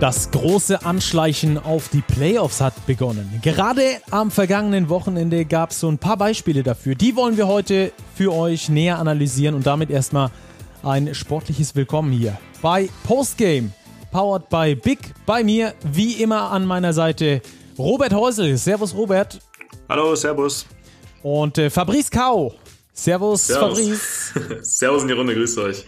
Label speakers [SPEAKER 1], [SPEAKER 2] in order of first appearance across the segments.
[SPEAKER 1] Das große Anschleichen auf die Playoffs hat begonnen. Gerade am vergangenen Wochenende gab es so ein paar Beispiele dafür. Die wollen wir heute für euch näher analysieren und damit erstmal ein sportliches Willkommen hier bei Postgame, powered by Big. Bei mir, wie immer an meiner Seite, Robert Häusel. Servus, Robert.
[SPEAKER 2] Hallo, Servus.
[SPEAKER 1] Und äh, Fabrice Kau. Servus, Servus.
[SPEAKER 2] Fabrice. Servus in die Runde, grüßt euch.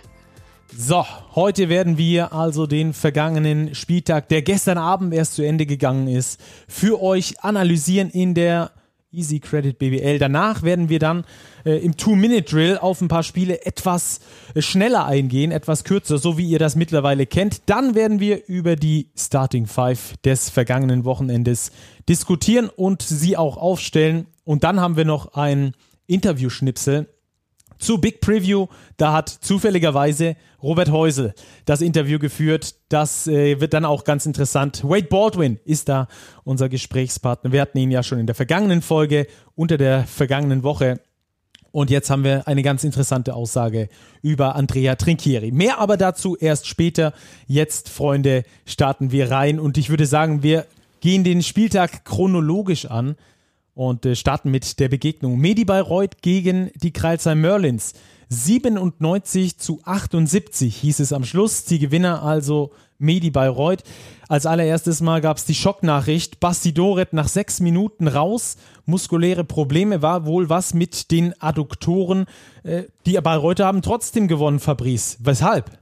[SPEAKER 1] So, heute werden wir also den vergangenen Spieltag, der gestern Abend erst zu Ende gegangen ist, für euch analysieren in der Easy Credit BBL. Danach werden wir dann äh, im Two-Minute-Drill auf ein paar Spiele etwas äh, schneller eingehen, etwas kürzer, so wie ihr das mittlerweile kennt. Dann werden wir über die Starting Five des vergangenen Wochenendes diskutieren und sie auch aufstellen. Und dann haben wir noch ein Interview-Schnipsel zu Big Preview. Da hat zufälligerweise Robert Häusel das Interview geführt. Das äh, wird dann auch ganz interessant. Wade Baldwin ist da unser Gesprächspartner. Wir hatten ihn ja schon in der vergangenen Folge, unter der vergangenen Woche. Und jetzt haben wir eine ganz interessante Aussage über Andrea Trinchieri. Mehr aber dazu erst später. Jetzt, Freunde, starten wir rein. Und ich würde sagen, wir gehen den Spieltag chronologisch an und äh, starten mit der Begegnung. Medi Bayreuth gegen die Kreilsheim Merlins. 97 zu 78 hieß es am Schluss. Die Gewinner also Medi Bayreuth. Als allererstes Mal gab es die Schocknachricht. Basti Doret nach sechs Minuten raus. Muskuläre Probleme war wohl was mit den Adduktoren. Äh, die Bayreuther haben trotzdem gewonnen, Fabrice. Weshalb?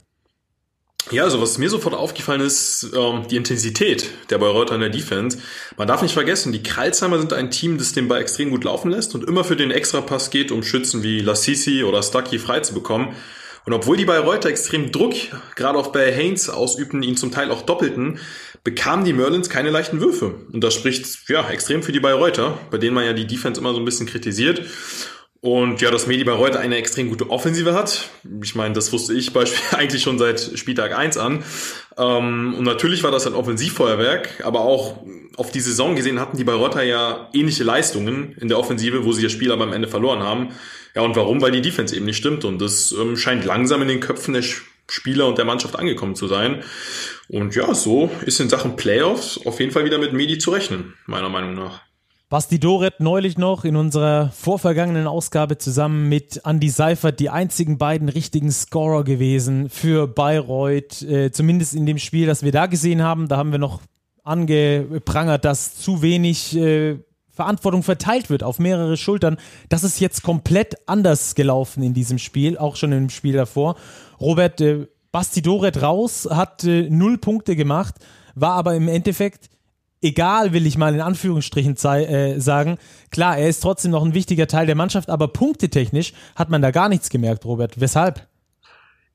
[SPEAKER 2] Ja, also was mir sofort aufgefallen ist, ähm, die Intensität der Bayreuther in der Defense. Man darf nicht vergessen, die Kralsheimer sind ein Team, das den Ball extrem gut laufen lässt und immer für den Extrapass geht, um Schützen wie Lassisi oder Stucky frei zu bekommen. Und obwohl die Bayreuther extrem Druck, gerade auf Bay Haynes ausübten, ihn zum Teil auch doppelten, bekamen die Merlins keine leichten Würfe. Und das spricht ja extrem für die Bayreuther, bei denen man ja die Defense immer so ein bisschen kritisiert. Und ja, dass Medi Bayreuth eine extrem gute Offensive hat. Ich meine, das wusste ich beispielsweise eigentlich schon seit Spieltag 1 an. Ähm, und natürlich war das ein Offensivfeuerwerk, aber auch auf die Saison gesehen hatten die Bayreuther ja ähnliche Leistungen in der Offensive, wo sie das Spiel aber am Ende verloren haben. Ja, und warum? Weil die Defense eben nicht stimmt. Und das ähm, scheint langsam in den Köpfen der Spieler und der Mannschaft angekommen zu sein. Und ja, so ist in Sachen Playoffs auf jeden Fall wieder mit Medi zu rechnen, meiner Meinung nach.
[SPEAKER 1] Basti Doret neulich noch in unserer vorvergangenen Ausgabe zusammen mit Andy Seifert die einzigen beiden richtigen Scorer gewesen für Bayreuth, äh, zumindest in dem Spiel, das wir da gesehen haben. Da haben wir noch angeprangert, dass zu wenig äh, Verantwortung verteilt wird auf mehrere Schultern. Das ist jetzt komplett anders gelaufen in diesem Spiel, auch schon im Spiel davor. Robert, äh, Basti Doret raus, hat äh, null Punkte gemacht, war aber im Endeffekt egal, will ich mal in Anführungsstrichen äh, sagen. Klar, er ist trotzdem noch ein wichtiger Teil der Mannschaft, aber punktetechnisch hat man da gar nichts gemerkt, Robert. Weshalb?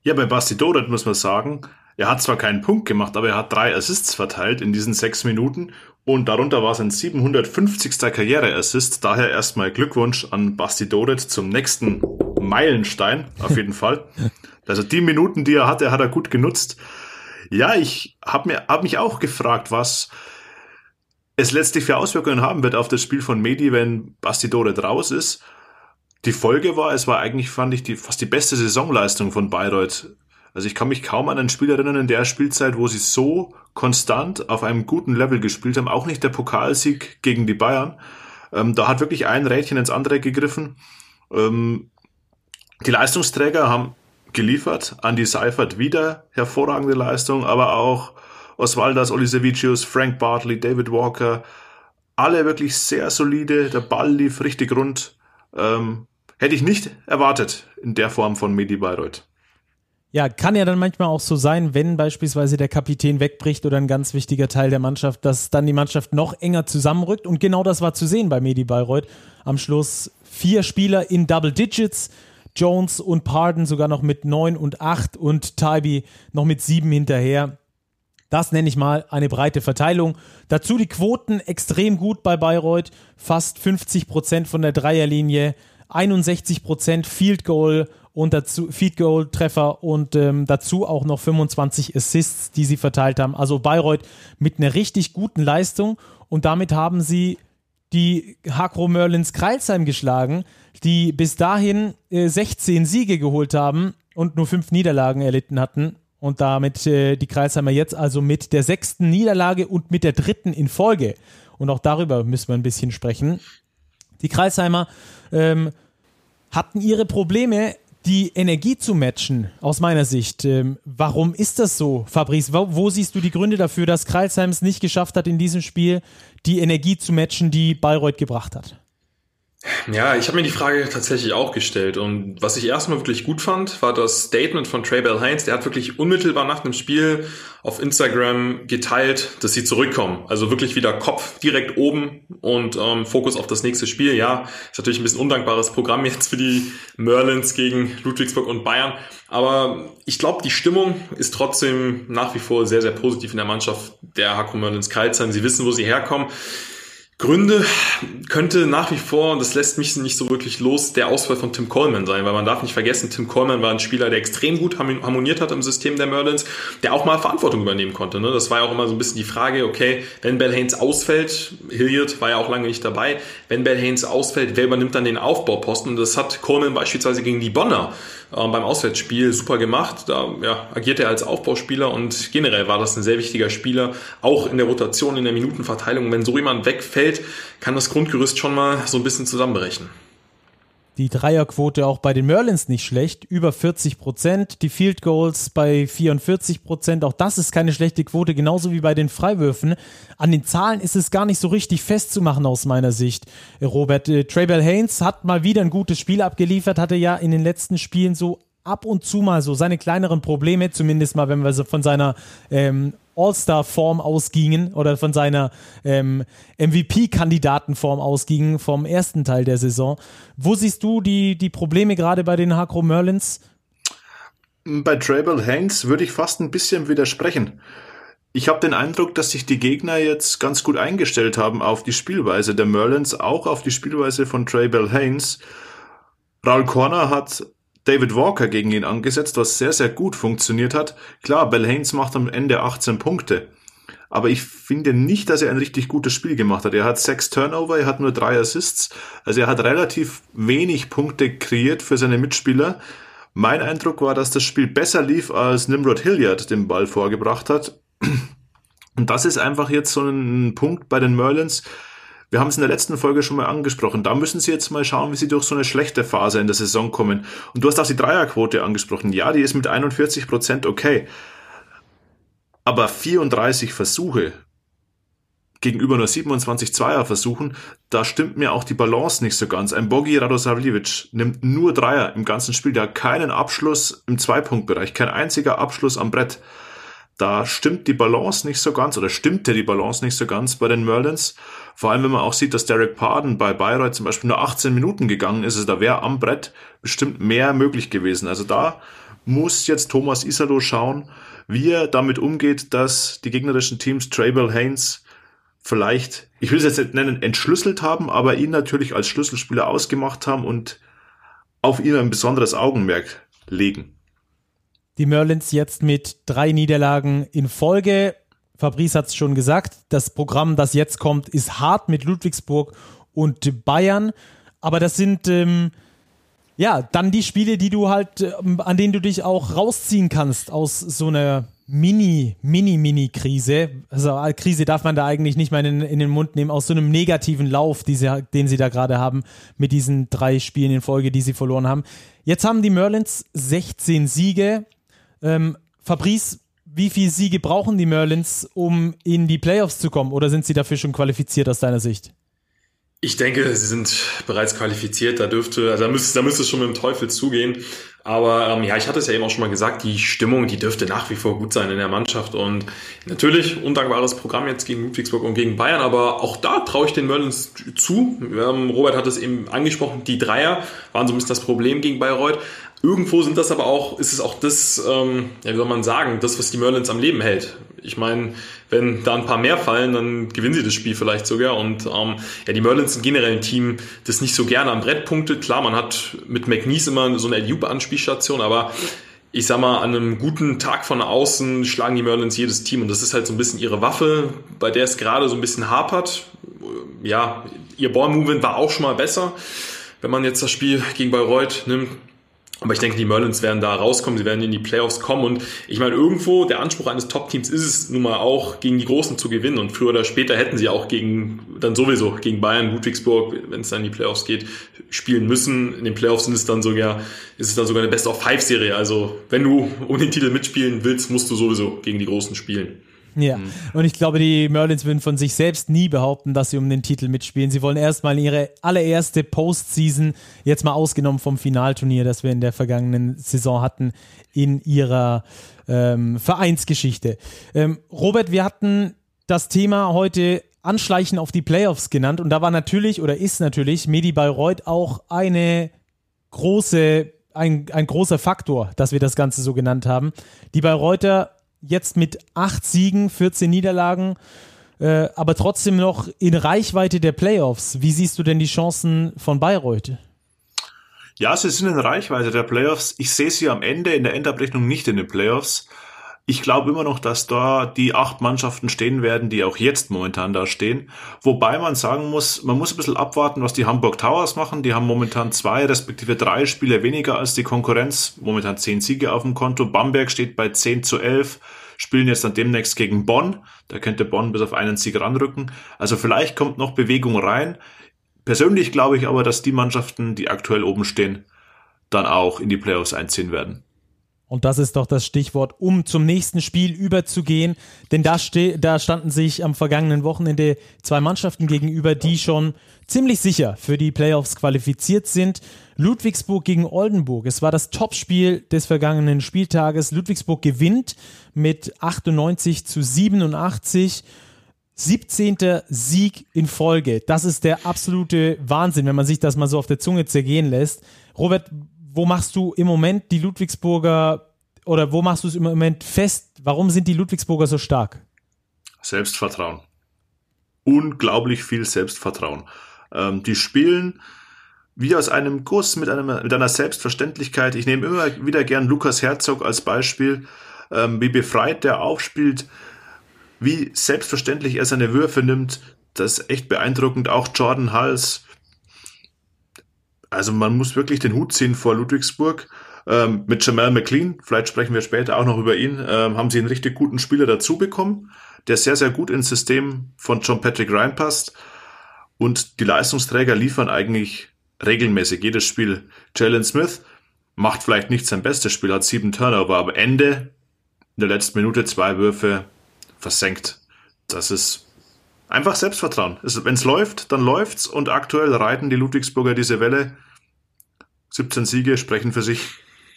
[SPEAKER 2] Ja, bei Basti Doret muss man sagen, er hat zwar keinen Punkt gemacht, aber er hat drei Assists verteilt in diesen sechs Minuten und darunter war sein 750. Karriereassist. Daher erstmal Glückwunsch an Basti Doret zum nächsten Meilenstein, auf jeden Fall. Also die Minuten, die er hatte, hat er gut genutzt. Ja, ich habe hab mich auch gefragt, was es letztlich für Auswirkungen haben wird auf das Spiel von Medi, wenn Bastidore draus ist. Die Folge war, es war eigentlich, fand ich, die, fast die beste Saisonleistung von Bayreuth. Also ich kann mich kaum an ein Spiel erinnern in der Spielzeit, wo sie so konstant auf einem guten Level gespielt haben. Auch nicht der Pokalsieg gegen die Bayern. Ähm, da hat wirklich ein Rädchen ins andere gegriffen. Ähm, die Leistungsträger haben geliefert. Andy Seifert wieder hervorragende Leistung, aber auch Osvaldas Olisevicius, Frank Bartley, David Walker, alle wirklich sehr solide. Der Ball lief richtig rund. Ähm, hätte ich nicht erwartet in der Form von Medi Bayreuth.
[SPEAKER 1] Ja, kann ja dann manchmal auch so sein, wenn beispielsweise der Kapitän wegbricht oder ein ganz wichtiger Teil der Mannschaft, dass dann die Mannschaft noch enger zusammenrückt. Und genau das war zu sehen bei Medi Bayreuth. Am Schluss vier Spieler in Double Digits. Jones und Pardon sogar noch mit neun und acht und Tybee noch mit sieben hinterher. Das nenne ich mal eine breite Verteilung. Dazu die Quoten extrem gut bei Bayreuth. Fast 50 Prozent von der Dreierlinie, 61 Prozent Field Goal und dazu Field Goal Treffer und ähm, dazu auch noch 25 Assists, die sie verteilt haben. Also Bayreuth mit einer richtig guten Leistung und damit haben sie die Hakro Merlins Kreilsheim geschlagen, die bis dahin äh, 16 Siege geholt haben und nur fünf Niederlagen erlitten hatten Und damit äh, die Kreisheimer jetzt also mit der sechsten Niederlage und mit der dritten in Folge. Und auch darüber müssen wir ein bisschen sprechen. Die Kreisheimer ähm, hatten ihre Probleme, die Energie zu matchen, aus meiner Sicht. Ähm, warum ist das so, Fabrice? Wo, wo, siehst du die Gründe dafür, dass Kreisheim es nicht geschafft hat, in diesem Spiel die Energie zu matchen, die Bayreuth gebracht hat?
[SPEAKER 3] Ja, ich habe mir die Frage tatsächlich auch gestellt und was ich erstmal wirklich gut fand, war das Statement von Trey Bell Heinz. Der hat wirklich unmittelbar nach dem Spiel auf Instagram geteilt, dass sie zurückkommen. Also wirklich wieder Kopf direkt oben und ähm, Fokus auf das nächste Spiel. Ja, ist natürlich ein bisschen undankbares Programm jetzt für die Merlins gegen Ludwigsburg und Bayern. Aber ich glaube, die Stimmung ist trotzdem nach wie vor sehr, sehr positiv in der Mannschaft der Hakro Merlins Karlsheim. Sie wissen, wo sie herkommen. Gründe könnte nach wie vor, und das lässt mich nicht so wirklich los, der Ausfall von Tim Coleman sein, weil man darf nicht vergessen, Tim Coleman war ein Spieler, der extrem gut harmoniert hat im System der Merlins, der auch mal Verantwortung übernehmen konnte. Ne? Das war ja auch immer so ein bisschen die Frage, okay, wenn Bell Haynes ausfällt, Hilliard war ja auch lange nicht dabei, wenn Bell Haynes ausfällt, wer übernimmt dann den Aufbauposten? Und das hat Coleman beispielsweise gegen die Bonner äh, beim Auswärtsspiel super gemacht. Da ja, agiert er als Aufbauspieler und generell war das ein sehr wichtiger Spieler, auch in der Rotation, in der Minutenverteilung. Wenn so jemand wegfällt, kann das Grundgerüst schon mal so ein bisschen zusammenbrechen
[SPEAKER 1] die Dreierquote auch bei den Merlins nicht schlecht, über 40 Prozent, die Field Goals bei 44 Prozent, auch das ist keine schlechte Quote, genauso wie bei den Freiwürfen. An den Zahlen ist es gar nicht so richtig festzumachen aus meiner Sicht. Robert, äh, Traybell Haynes hat mal wieder ein gutes Spiel abgeliefert, hatte ja in den letzten Spielen so ab und zu mal so seine kleineren Probleme, zumindest mal, wenn wir so von seiner ähm, All-Star-Form ausgingen oder von seiner ähm, MVP-Kandidatenform ausgingen vom ersten Teil der Saison. Wo siehst du die, die Probleme gerade bei den Hakro Merlins?
[SPEAKER 2] Bei Trable Hanks würde ich fast ein bisschen widersprechen. Ich habe den Eindruck, dass sich die Gegner jetzt ganz gut eingestellt haben auf die Spielweise der Merlins, auch auf die Spielweise von Trey Haynes. Raul Corner hat David Walker gegen ihn angesetzt, was sehr, sehr gut funktioniert hat. Klar, Bell Haynes macht am Ende 18 Punkte. Aber ich finde nicht, dass er ein richtig gutes Spiel gemacht hat. Er hat sechs Turnover, er hat nur drei Assists. Also er hat relativ wenig Punkte kreiert für seine Mitspieler. Mein Eindruck war, dass das Spiel besser lief, als Nimrod Hilliard den Ball vorgebracht hat. Und das ist einfach jetzt so ein Punkt bei den Merlins, wir haben es in der letzten Folge schon mal angesprochen. Da müssen sie jetzt mal schauen, wie sie durch so eine schlechte Phase in der Saison kommen. Und du hast auch die Dreierquote angesprochen. Ja, die ist mit 41 Prozent okay. Aber 34 Versuche gegenüber nur 27 Zweierversuchen, da stimmt mir auch die Balance nicht so ganz. Ein Bogi Radosavljevic nimmt nur Dreier im ganzen Spiel. Der hat keinen Abschluss im Zweipunktbereich, kein einziger Abschluss am Brett. Da stimmt die Balance nicht so ganz oder stimmte die Balance nicht so ganz bei den Merlins. Vor allem, wenn man auch sieht, dass Derek Pardon bei Bayreuth zum Beispiel nur 18 Minuten gegangen ist, also da wäre am Brett bestimmt mehr möglich gewesen. Also da muss jetzt Thomas Isalo schauen, wie er damit umgeht, dass die gegnerischen Teams Trable Haynes vielleicht, ich will es jetzt nicht nennen, entschlüsselt haben, aber ihn natürlich als Schlüsselspieler ausgemacht haben und auf ihn ein besonderes Augenmerk legen.
[SPEAKER 1] Die Merlins jetzt mit drei Niederlagen in Folge. Fabrice hat es schon gesagt, das Programm, das jetzt kommt, ist hart mit Ludwigsburg und Bayern. Aber das sind ähm, ja dann die Spiele, die du halt, ähm, an denen du dich auch rausziehen kannst aus so einer Mini, Mini, Mini-Krise. Also äh, Krise darf man da eigentlich nicht mal in, in, den Mund nehmen, aus so einem negativen Lauf, sie, den sie da gerade haben, mit diesen drei Spielen in Folge, die sie verloren haben. Jetzt haben die Merlins 16 Siege. Ähm, Fabrice, wie viele Siege brauchen die Merlins, um in die Playoffs zu kommen? Oder sind sie dafür schon qualifiziert aus deiner Sicht?
[SPEAKER 3] Ich denke, sie sind bereits qualifiziert. Da dürfte, also da müsste, da müsste es schon mit dem Teufel zugehen. Aber ähm, ja, ich hatte es ja eben auch schon mal gesagt, die Stimmung, die dürfte nach wie vor gut sein in der Mannschaft. Und natürlich undankbares Programm jetzt gegen Ludwigsburg und gegen Bayern, aber auch da traue ich den Merlins zu. Ähm, Robert hat es eben angesprochen, die Dreier waren so ein bisschen das Problem gegen Bayreuth. Irgendwo sind das aber auch, ist es auch das, ähm, ja, wie soll man sagen, das, was die Merlins am Leben hält. Ich meine, wenn da ein paar mehr fallen, dann gewinnen sie das Spiel vielleicht sogar. Und ähm, ja, die Merlins sind generell ein Team, das nicht so gerne am Brett punktet. Klar, man hat mit McNeese immer so eine Alley-Anspielstation, aber ich sag mal, an einem guten Tag von außen schlagen die Merlins jedes Team und das ist halt so ein bisschen ihre Waffe, bei der es gerade so ein bisschen hapert. Ja, ihr Ball-Movement war auch schon mal besser. Wenn man jetzt das Spiel gegen Bayreuth nimmt, Aber ich denke, die Merlins werden da rauskommen, sie werden in die Playoffs kommen und ich meine, irgendwo der Anspruch eines Top-Teams ist es nun mal auch, gegen die Großen zu gewinnen und früher oder später hätten sie auch gegen, dann sowieso gegen Bayern, Ludwigsburg, wenn es dann in die Playoffs geht, spielen müssen. In den Playoffs sind es dann sogar, ist es dann sogar eine Best-of-Five-Serie. Also wenn du um den Titel mitspielen willst, musst du sowieso gegen die Großen spielen.
[SPEAKER 1] Ja, mhm. und ich glaube, die Merlins würden von sich selbst nie behaupten, dass sie um den Titel mitspielen. Sie wollen erstmal ihre allererste Postseason, jetzt mal ausgenommen vom Finalturnier, das wir in der vergangenen Saison hatten, in ihrer ähm, Vereinsgeschichte. Ähm, Robert, wir hatten das Thema heute Anschleichen auf die Playoffs genannt und da war natürlich oder ist natürlich Medi Bayreuth auch eine große, ein, ein großer Faktor, dass wir das Ganze so genannt haben. Die Bayreuther jetzt mit acht Siegen, 14 Niederlagen, äh, aber trotzdem noch in Reichweite der Playoffs. Wie siehst du denn die Chancen von Bayreuth?
[SPEAKER 2] Ja, sie sind in Reichweite der Playoffs. Ich sehe sie am Ende in der Endabrechnung nicht in den Playoffs. Ich glaube immer noch, dass da die acht Mannschaften stehen werden, die auch jetzt momentan da stehen. Wobei man sagen muss, man muss ein bisschen abwarten, was die Hamburg Towers machen. Die haben momentan zwei respektive drei Spiele weniger als die Konkurrenz. Momentan zehn Siege auf dem Konto. Bamberg steht bei 10 zu 11 spielen jetzt dann demnächst gegen Bonn. Da könnte Bonn bis auf einen Sieg ranrücken. Also vielleicht kommt noch Bewegung rein. Persönlich glaube ich aber, dass die Mannschaften, die aktuell oben stehen, dann auch in die Playoffs einziehen werden.
[SPEAKER 1] Und das ist doch das Stichwort, um zum nächsten Spiel überzugehen. Denn da, da standen sich am vergangenen Wochenende zwei Mannschaften gegenüber, die schon ziemlich sicher für die Playoffs qualifiziert sind. Ludwigsburg gegen Oldenburg. Es war das Topspiel des vergangenen Spieltages. Ludwigsburg gewinnt mit 98 zu 87. 17. Sieg in Folge. Das ist der absolute Wahnsinn, wenn man sich das mal so auf der Zunge zergehen lässt. Robert, wo machst du im Moment die Ludwigsburger oder wo machst du es im Moment fest? Warum sind die Ludwigsburger so stark?
[SPEAKER 2] Selbstvertrauen. Unglaublich viel Selbstvertrauen. Ähm, die spielen wie aus einem Guss mit, einem, mit einer Selbstverständlichkeit. Ich nehme immer wieder gern Lukas Herzog als Beispiel, ähm, wie befreit der aufspielt, wie selbstverständlich er seine Würfe nimmt. Das ist echt beeindruckend. Auch Jordan Hals, also man muss wirklich den Hut ziehen vor Ludwigsburg. Ähm, mit Jamal McLean, vielleicht sprechen wir später auch noch über ihn, ähm, haben sie einen richtig guten Spieler dazu bekommen, der sehr, sehr gut ins System von John Patrick Ryan passt. Und die Leistungsträger liefern eigentlich regelmäßig jedes Spiel. Jalen Smith macht vielleicht nicht sein bestes Spiel, hat sieben Turnover, aber Ende in der letzten Minute zwei Würfe versenkt. Das ist Einfach Selbstvertrauen. Wenn es läuft, dann läuft's und aktuell reiten die Ludwigsburger diese Welle. 17 Siege sprechen für sich.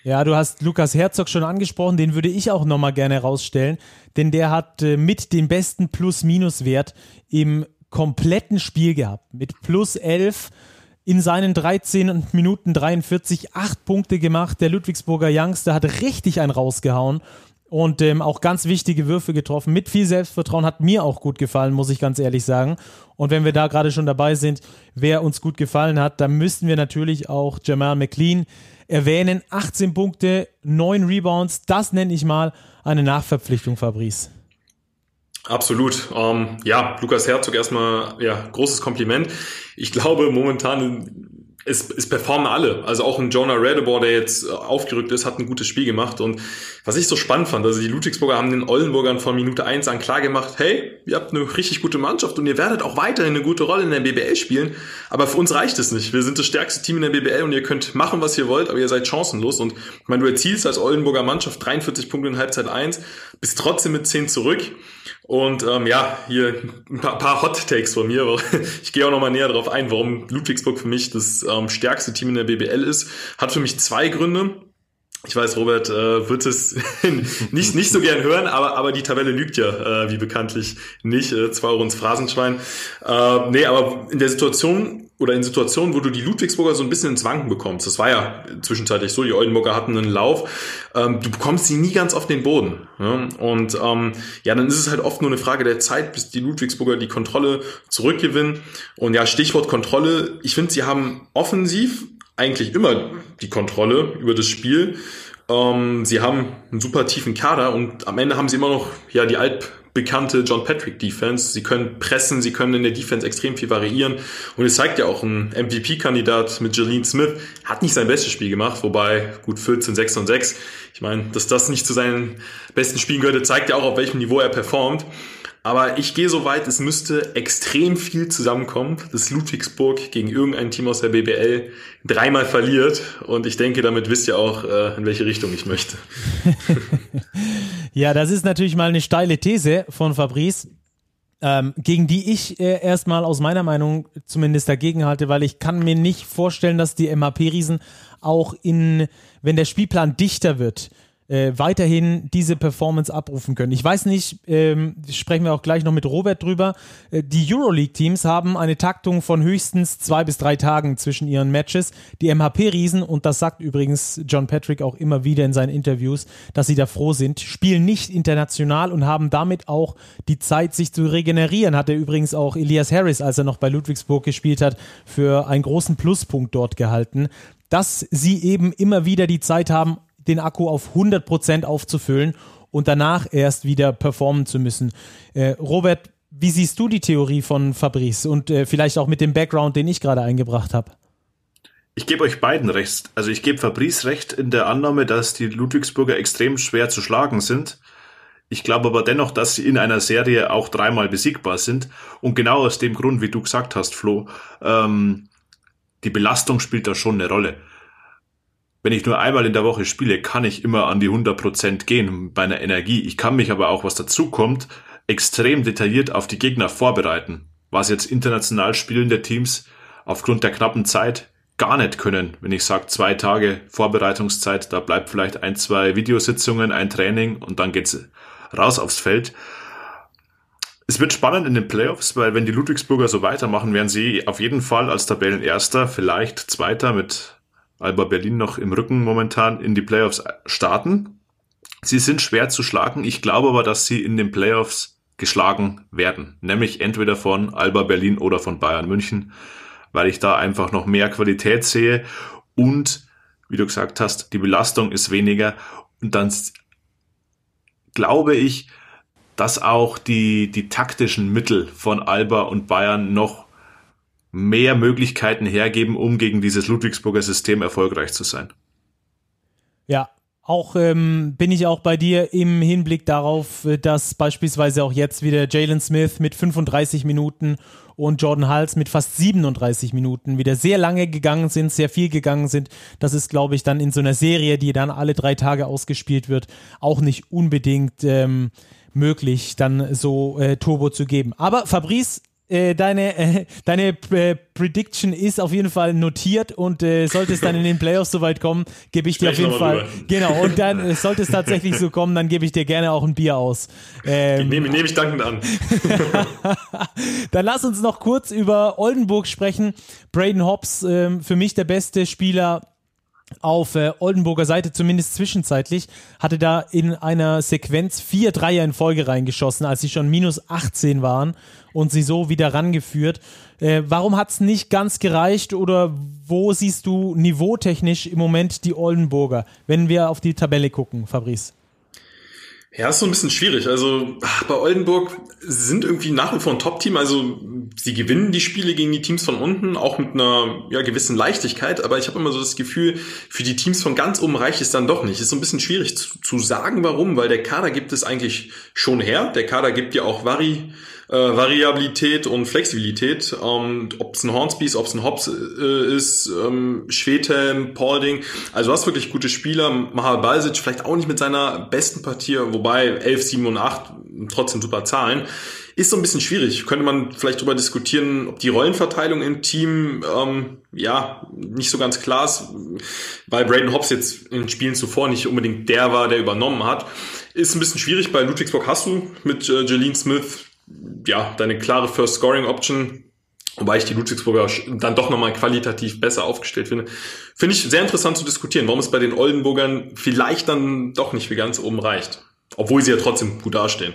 [SPEAKER 1] Ja, du hast Lukas Herzog schon angesprochen, den würde ich auch nochmal gerne rausstellen, denn der hat äh, mit den besten Plus-Minus-Wert im kompletten Spiel gehabt. Mit plus 11 in seinen 13 Minuten 43 acht Punkte gemacht. Der Ludwigsburger Youngster hat richtig einen rausgehauen und ähm, auch ganz wichtige Würfe getroffen. Mit viel Selbstvertrauen hat mir auch gut gefallen, muss ich ganz ehrlich sagen. Und wenn wir da gerade schon dabei sind, wer uns gut gefallen hat, dann müssten wir natürlich auch Jamal McLean erwähnen. 18 Punkte, 9 Rebounds, das nenne ich mal eine Nachverpflichtung, Fabrice.
[SPEAKER 3] Absolut. Ähm, ja, Lukas Herzog erstmal ja großes Kompliment. Ich glaube momentan es, es performen alle. Also auch ein Jonah Redebor, der jetzt äh, aufgerückt ist, hat ein gutes Spiel gemacht. Und was ich so spannend fand, also die Ludwigsburger haben den Oldenburgern von Minute 1 an klar gemacht, hey, ihr habt eine richtig gute Mannschaft und ihr werdet auch weiterhin eine gute Rolle in der BBL spielen. Aber für uns reicht es nicht. Wir sind das stärkste Team in der BBL und ihr könnt machen, was ihr wollt, aber ihr seid chancenlos. Und ich meine, du erzielst als Oldenburger Mannschaft 43 Punkte in Halbzeit 1, bist trotzdem mit 10 zurück. Und ähm, ja, hier ein paar, paar Hot Takes von mir. Ich gehe auch noch mal näher darauf ein, warum Ludwigsburg für mich das ähm, stärkste Team in der BBL ist. Hat für mich zwei Gründe. Ich weiß, Robert äh, wird es nicht, nicht so gern hören, aber, aber die Tabelle lügt ja, äh, wie bekanntlich nicht. Äh, zwei Euro ins Phrasenschwein. Äh, nee, aber in der Situation oder in Situationen, wo du die Ludwigsburger so ein bisschen ins Wanken bekommst, das war ja zwischenzeitlich so, die Oldenburger hatten einen Lauf, ähm, du bekommst sie nie ganz auf den Boden. Ja? Und ähm, ja, dann ist es halt oft nur eine Frage der Zeit, bis die Ludwigsburger die Kontrolle zurückgewinnen. Und ja, Stichwort Kontrolle, ich finde, sie haben offensiv eigentlich immer die Kontrolle über das Spiel. Ähm, sie haben einen super tiefen Kader und am Ende haben sie immer noch ja die alt bekannte John Patrick Defense. Sie können pressen, sie können in der Defense extrem viel variieren. Und es zeigt ja auch ein MVP-Kandidat mit Jalen Smith. Hat nicht sein bestes Spiel gemacht, wobei gut 14, 6 und 6. Ich meine, dass das nicht zu seinen besten Spielen gehörte, zeigt ja auch, auf welchem Niveau er performt. Aber ich gehe so weit, es müsste extrem viel zusammenkommen, dass Ludwigsburg gegen irgendein Team aus der BBL dreimal verliert. Und ich denke, damit wisst ihr auch, äh, in welche Richtung ich möchte.
[SPEAKER 1] ja, das ist natürlich mal eine steile These von Fabrice. Ähm, gegen die ich äh, erstmal aus meiner Meinung zumindest dagegen halte, weil ich kann mir nicht vorstellen, dass die MHP-Riesen auch in, wenn der Spielplan dichter wird, äh, weiterhin diese Performance abrufen können. Ich weiß nicht, ähm, sprechen wir auch gleich noch mit Robert drüber. Äh, die Euroleague-Teams haben eine Taktung von höchstens zwei bis drei Tagen zwischen ihren Matches. Die MHP-Riesen, und das sagt übrigens John Patrick auch immer wieder in seinen Interviews, dass sie da froh sind, spielen nicht international und haben damit auch die Zeit, sich zu regenerieren. Hat er übrigens auch Elias Harris, als er noch bei Ludwigsburg gespielt hat, für einen großen Pluspunkt dort gehalten dass sie eben immer wieder die Zeit haben, den Akku auf 100% aufzufüllen und danach erst wieder performen zu müssen. Äh, Robert, wie siehst du die Theorie von Fabrice und äh, vielleicht auch mit dem Background, den ich gerade eingebracht habe?
[SPEAKER 2] Ich gebe euch beiden recht. Also ich gebe Fabrice recht in der Annahme, dass die Ludwigsburger extrem schwer zu schlagen sind. Ich glaube aber dennoch, dass sie in einer Serie auch dreimal besiegbar sind. Und genau aus dem Grund, wie du gesagt hast, Flo, ähm, die Belastung spielt da schon eine Rolle wenn ich nur einmal in der Woche spiele, kann ich immer an die 100% gehen bei einer Energie. Ich kann mich aber auch, was dazu kommt, extrem detailliert auf die Gegner vorbereiten, was jetzt international spielende Teams aufgrund der knappen Zeit gar nicht können. Wenn ich sage zwei Tage Vorbereitungszeit, da bleibt vielleicht ein, zwei Videositzungen, ein Training und dann geht's raus aufs Feld. Es wird spannend in den Playoffs, weil wenn die Ludwigsburger so weitermachen, werden sie auf jeden Fall als Tabellenerster, vielleicht Zweiter mit Alba Berlin noch im Rücken momentan in die Playoffs starten. Sie sind schwer zu schlagen. Ich glaube aber, dass sie in den Playoffs geschlagen werden. Nämlich entweder von Alba Berlin oder von Bayern München, weil ich da einfach noch mehr Qualität sehe und, wie du gesagt hast, die Belastung ist weniger und dann glaube ich, dass auch die, die taktischen Mittel von Alba und Bayern noch mehr Möglichkeiten hergeben, um gegen dieses Ludwigsburger System erfolgreich zu sein.
[SPEAKER 1] Ja, auch ähm, bin ich auch bei dir im Hinblick darauf, äh, dass beispielsweise auch jetzt wieder Jalen Smith mit 35 Minuten und Jordan Hals mit fast 37 Minuten wieder sehr lange gegangen sind, sehr viel gegangen sind. Das ist, glaube ich, dann in so einer Serie, die dann alle drei Tage ausgespielt wird, auch nicht unbedingt ähm, möglich, dann so äh, Turbo zu geben. Aber Fabrice äh, deine, äh, deine äh, Prediction ist auf jeden Fall notiert und äh, sollte es dann in den Playoffs soweit kommen, gebe ich dir auf jeden Fall. Rüber. Genau, und dann äh, sollte es tatsächlich so kommen, dann gebe ich dir gerne auch ein Bier aus.
[SPEAKER 3] Ähm, nehme, nehme ich dankend an.
[SPEAKER 1] dann lass uns noch kurz über Oldenburg sprechen. Braden Hobbs, ähm, für mich der beste Spieler auf äh, Oldenburger Seite, zumindest zwischenzeitlich, hatte da in einer Sequenz vier Dreier in Folge reingeschossen, als sie schon minus 18 waren und sie so wieder rangeführt. Äh, warum hat es nicht ganz gereicht oder wo siehst du niveautechnisch im Moment die Oldenburger, wenn wir auf die Tabelle gucken, Fabrice?
[SPEAKER 3] Ja, ist so ein bisschen schwierig. Also bei Oldenburg sind irgendwie nach wie vor ein Top-Team. Also sie gewinnen die Spiele gegen die Teams von unten, auch mit einer ja, gewissen Leichtigkeit. Aber ich habe immer so das Gefühl, für die Teams von ganz oben reicht es dann doch nicht. Ist so ein bisschen schwierig zu, zu sagen, warum, weil der Kader gibt es eigentlich schon her. Der Kader gibt ja auch Vari äh, Variabilität und Flexibilität. Ähm, ob es ein Hornsby ob es ein Hobbs äh, ist, ähm, Schwedhelm, Paulding. Also du hast wirklich gute Spieler. Mahal Balsic vielleicht auch nicht mit seiner besten Partie, wobei 11, 7 und 8 trotzdem super Zahlen. Ist so ein bisschen schwierig. Könnte man vielleicht darüber diskutieren, ob die Rollenverteilung im Team ähm, ja nicht so ganz klar ist, weil Braden Hobbs jetzt in Spielen zuvor nicht unbedingt der war, der übernommen hat. Ist ein bisschen schwierig. Bei Ludwigsburg hast du mit äh, Jeline Smith ja, deine klare First Scoring Option, wobei ich die Ludwigsburger dann doch nochmal qualitativ besser aufgestellt finde. Finde ich sehr interessant zu diskutieren, warum es bei den Oldenburgern vielleicht dann doch nicht wie ganz oben reicht. Obwohl sie ja trotzdem gut dastehen.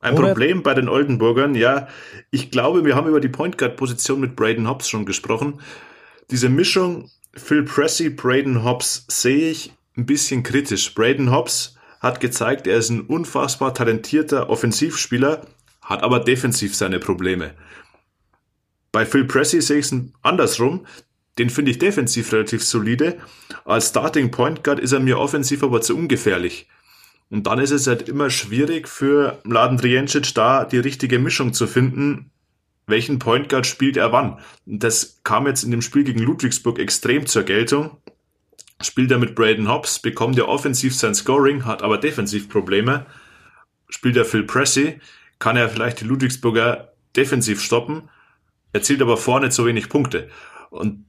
[SPEAKER 2] Ein Problem bei den Oldenburgern, ja, ich glaube, wir haben über die Point Guard Position mit Braden Hobbs schon gesprochen. Diese Mischung Phil Pressey, Braden Hobbs sehe ich ein bisschen kritisch. Braden Hobbs hat gezeigt, er ist ein unfassbar talentierter Offensivspieler, hat aber defensiv seine Probleme. Bei Phil Pressey sehe ich es andersrum. Den finde ich defensiv relativ solide. Als Starting Point Guard ist er mir offensiv aber zu ungefährlich. Und dann ist es halt immer schwierig für Mladen Drijancic da die richtige Mischung zu finden. Welchen Point Guard spielt er wann? Das kam jetzt in dem Spiel gegen Ludwigsburg extrem zur Geltung. Spielt er mit Braden Hobbs, bekommt er offensiv sein Scoring, hat aber defensiv Probleme. Spielt er Phil Pressey, kann er vielleicht die Ludwigsburger defensiv stoppen, erzielt aber vorne zu wenig Punkte. Und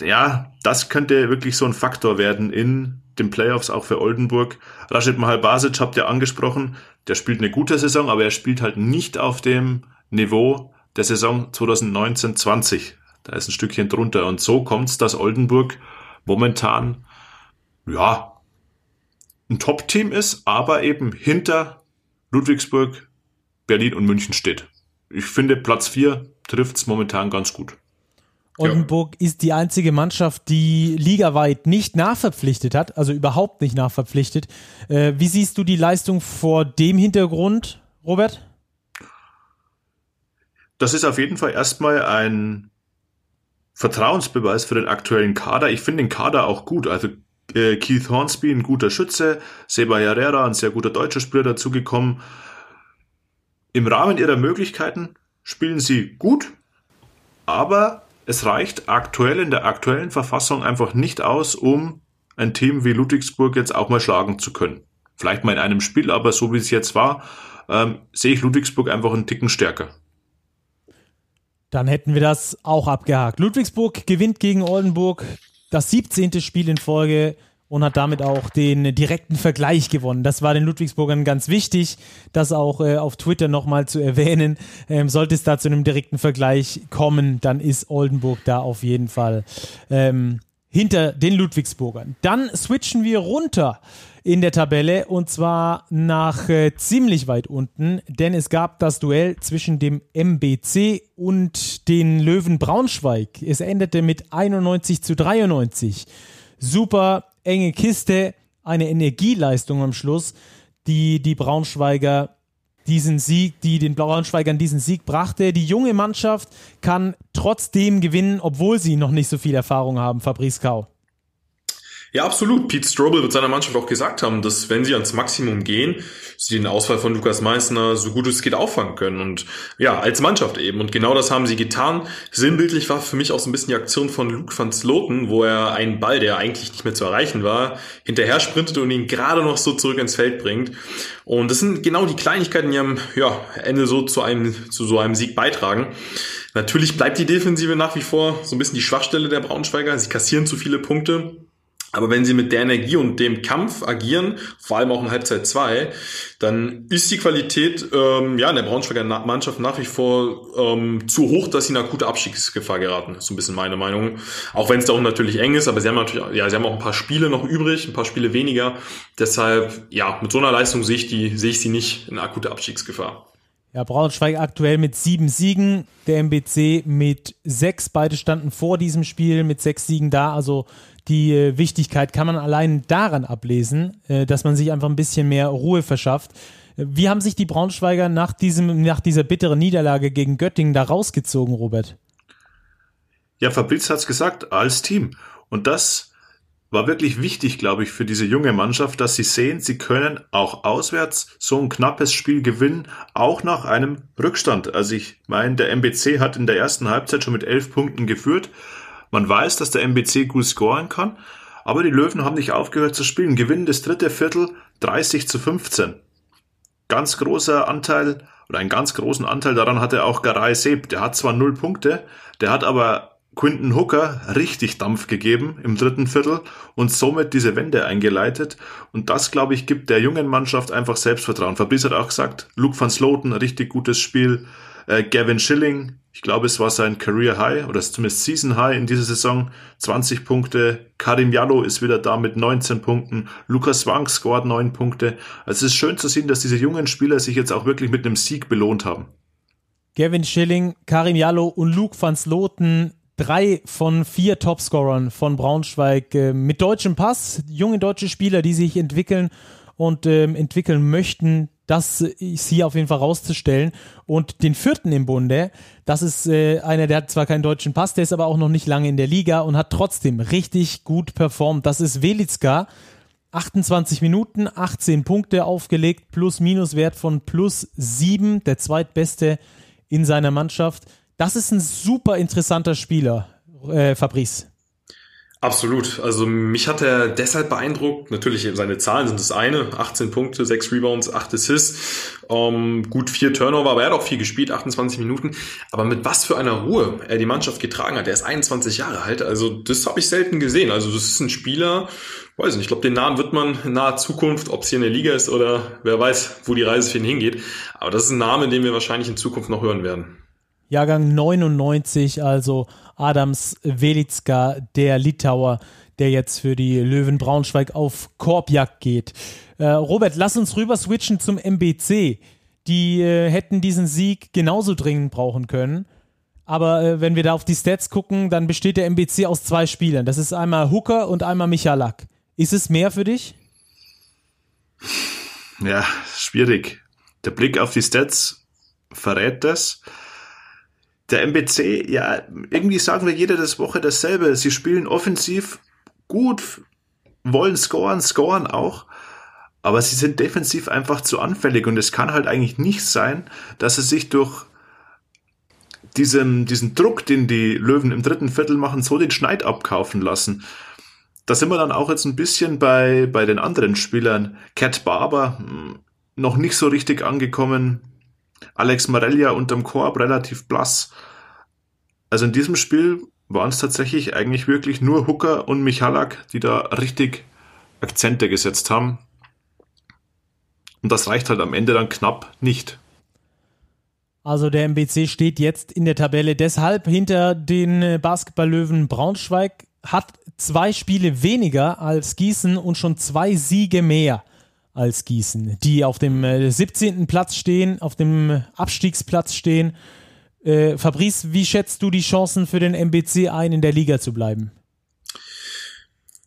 [SPEAKER 2] ja, das könnte wirklich so ein Faktor werden in den Playoffs auch für Oldenburg. Rashid Mahal Basic habt ihr angesprochen, der spielt eine gute Saison, aber er spielt halt nicht auf dem Niveau der Saison 2019-20. Da ist ein Stückchen drunter. Und so kommt's, dass Oldenburg momentan, ja, ein Top-Team ist, aber eben hinter Ludwigsburg, Berlin und München steht. Ich finde, Platz 4 trifft's momentan ganz gut.
[SPEAKER 1] Oldenburg ja. ist die einzige Mannschaft, die ligaweit nicht nachverpflichtet hat, also überhaupt nicht nachverpflichtet. Äh, wie siehst du die Leistung vor dem Hintergrund, Robert?
[SPEAKER 2] Das ist auf jeden Fall erstmal ein Vertrauensbeweis für den aktuellen Kader. Ich finde den Kader auch gut. Also äh, Keith Hornsby, ein guter Schütze, Seba Herrera, ein sehr guter deutscher Spieler dazugekommen. Im Rahmen ihrer Möglichkeiten spielen sie gut, aber es reicht aktuell in der aktuellen Verfassung einfach nicht aus, um ein Team wie Ludwigsburg jetzt auch mal schlagen zu können. Vielleicht mal in einem Spiel, aber so wie es jetzt war, ähm, sehe ich Ludwigsburg einfach einen Ticken stärker.
[SPEAKER 1] Dann hätten wir das auch abgehakt. Ludwigsburg gewinnt gegen Oldenburg das 17. Spiel in Folge und hat damit auch den direkten Vergleich gewonnen. Das war den Ludwigsburgern ganz wichtig, das auch äh, auf Twitter nochmal zu erwähnen. Ähm, sollte es da zu einem direkten Vergleich kommen, dann ist Oldenburg da auf jeden Fall ähm, hinter den Ludwigsburgern. Dann switchen wir runter in der Tabelle und zwar nach äh, ziemlich weit unten, denn es gab das Duell zwischen dem MBC und den Löwen Braunschweig. Es endete mit 91 zu 93. Super enge Kiste, eine Energieleistung am Schluss, die die Braunschweiger diesen Sieg, die den Braunschweigern diesen Sieg brachte. Die junge Mannschaft kann trotzdem gewinnen, obwohl sie noch nicht so viel Erfahrung haben, Fabrice Kau.
[SPEAKER 3] Ja, absolut. Pete Strobel wird seiner Mannschaft auch gesagt haben, dass wenn sie ans Maximum gehen, sie den Ausfall von Lukas Meissner so gut es geht auffangen können. Und ja, als Mannschaft eben. Und genau das haben sie getan. Sinnbildlich war für mich auch so ein bisschen die Aktion von Luke van Sloten, wo er einen Ball, der eigentlich nicht mehr zu erreichen war, hinterher sprintete und ihn gerade noch so zurück ins Feld bringt. Und das sind genau die Kleinigkeiten, die am ja, Ende so zu einem, zu so einem Sieg beitragen. Natürlich bleibt die Defensive nach wie vor so ein bisschen die Schwachstelle der Braunschweiger. Sie kassieren zu viele Punkte. Aber wenn sie mit der Energie und dem Kampf agieren, vor allem auch in Halbzeit 2, dann ist die Qualität ähm, ja in der Braunschweiger Mannschaft nach wie vor ähm, zu hoch, dass sie in akute Abstiegsgefahr geraten. Das ist so ein bisschen meine Meinung. Auch wenn es da auch natürlich eng ist, aber sie haben natürlich, ja, sie haben auch ein paar Spiele noch übrig, ein paar Spiele weniger. Deshalb, ja, mit so einer Leistung sehe ich die, sehe ich sie nicht in akute Abstiegsgefahr.
[SPEAKER 1] Ja, Braunschweig aktuell mit sieben Siegen, der MBC mit sechs. Beide standen vor diesem Spiel mit sechs Siegen da. Also die äh, Wichtigkeit kann man allein daran ablesen, äh, dass man sich einfach ein bisschen mehr Ruhe verschafft. Wie haben sich die Braunschweiger nach, diesem, nach dieser bitteren Niederlage gegen Göttingen da rausgezogen, Robert?
[SPEAKER 2] Ja, Fabrizio hat es gesagt, als Team. Und das war wirklich wichtig, glaube ich, für diese junge Mannschaft, dass sie sehen, sie können auch auswärts so ein knappes Spiel gewinnen, auch nach einem Rückstand. Also ich meine, der MBC hat in der ersten Halbzeit schon mit elf Punkten geführt man weiß, dass der MBC gut scoren kann, aber die Löwen haben nicht aufgehört zu spielen. Gewinnen das dritte Viertel 30 zu 15. Ganz großer Anteil oder einen ganz großen Anteil daran hatte auch Garay Seb. Der hat zwar null Punkte, der hat aber Quinton Hooker richtig Dampf gegeben im dritten Viertel und somit diese Wende eingeleitet. Und das, glaube ich, gibt der jungen Mannschaft einfach Selbstvertrauen. Fabrice hat auch gesagt, Luke van Sloten, richtig gutes Spiel. Äh, Gavin Schilling, ich glaube, es war sein Career High oder zumindest Season High in dieser Saison. 20 Punkte. Karim Jallo ist wieder da mit 19 Punkten. Lukas Wang scored 9 Punkte. Also es ist schön zu sehen, dass diese jungen Spieler sich jetzt auch wirklich mit einem Sieg belohnt haben.
[SPEAKER 1] Gavin Schilling, Karim Jallo und Luke van Sloten drei von vier Topscorern von Braunschweig äh, mit deutschem Pass, junge deutsche Spieler, die sich entwickeln und ähm, entwickeln möchten, das ist hier auf jeden Fall rauszustellen. Und den vierten im Bunde, das ist äh, einer, der hat zwar keinen deutschen Pass, der ist aber auch noch nicht lange in der Liga und hat trotzdem richtig gut performt. Das ist Velitska. 28 Minuten, 18 Punkte aufgelegt, Plus-Minus-Wert von plus 7, der zweitbeste in seiner Mannschaft. Das ist ein super interessanter Spieler, äh, Fabrice.
[SPEAKER 3] Absolut. Also mich hat er deshalb beeindruckt. Natürlich, seine Zahlen sind das eine. 18 Punkte, 6 Rebounds, 8 Assists. Ähm, gut, 4 Turnover, aber er hat auch viel gespielt, 28 Minuten. Aber mit was für einer Ruhe er die Mannschaft getragen hat. Er ist 21 Jahre alt. Also das habe ich selten gesehen. Also das ist ein Spieler, weiß nicht, ich glaube, den Namen wird man in naher Zukunft, ob es hier in der Liga ist oder wer weiß, wo die Reise für ihn hingeht. Aber das ist ein Name, den wir wahrscheinlich in Zukunft noch hören werden.
[SPEAKER 1] Jahrgang 99, also Adams Velitska, der Litauer, der jetzt für die Löwen Braunschweig auf Korbjagd geht. Äh, Robert, lass uns rüber switchen zum MBC. Die äh, hätten diesen Sieg genauso dringend brauchen können. Aber äh, wenn wir da auf die Stats gucken, dann besteht der MBC aus zwei Spielern. Das ist einmal Hooker und einmal Michalak. Ist es mehr für dich?
[SPEAKER 2] Ja, schwierig. Der Blick auf die Stats verrät das der MBC, ja, irgendwie sagen wir jede das Woche dasselbe. Sie spielen offensiv gut, wollen scoren, scoren auch, aber sie sind defensiv einfach zu anfällig und es kann halt eigentlich nicht sein, dass sie sich durch diesen, diesen Druck, den die Löwen im dritten Viertel machen, so den Schneid abkaufen lassen. Da sind wir dann auch jetzt ein bisschen bei, bei den anderen Spielern. Cat Barber, hm, noch nicht so richtig angekommen. Alex Marella unterm Korb relativ blass. Also in diesem Spiel waren es tatsächlich eigentlich wirklich nur Hooker und Michalak, die da richtig Akzente gesetzt haben. Und das reicht halt am Ende dann knapp nicht.
[SPEAKER 1] Also der MBC steht jetzt in der Tabelle deshalb hinter den äh, Basketballlöwen Braunschweig, hat zwei Spiele weniger als Gießen und schon zwei Siege mehr als Gießen, die auf dem 17. Äh, Platz stehen, auf dem Abstiegsplatz stehen. Äh, Fabrice, wie schätzt du die Chancen für den MBC ein, in der Liga zu bleiben?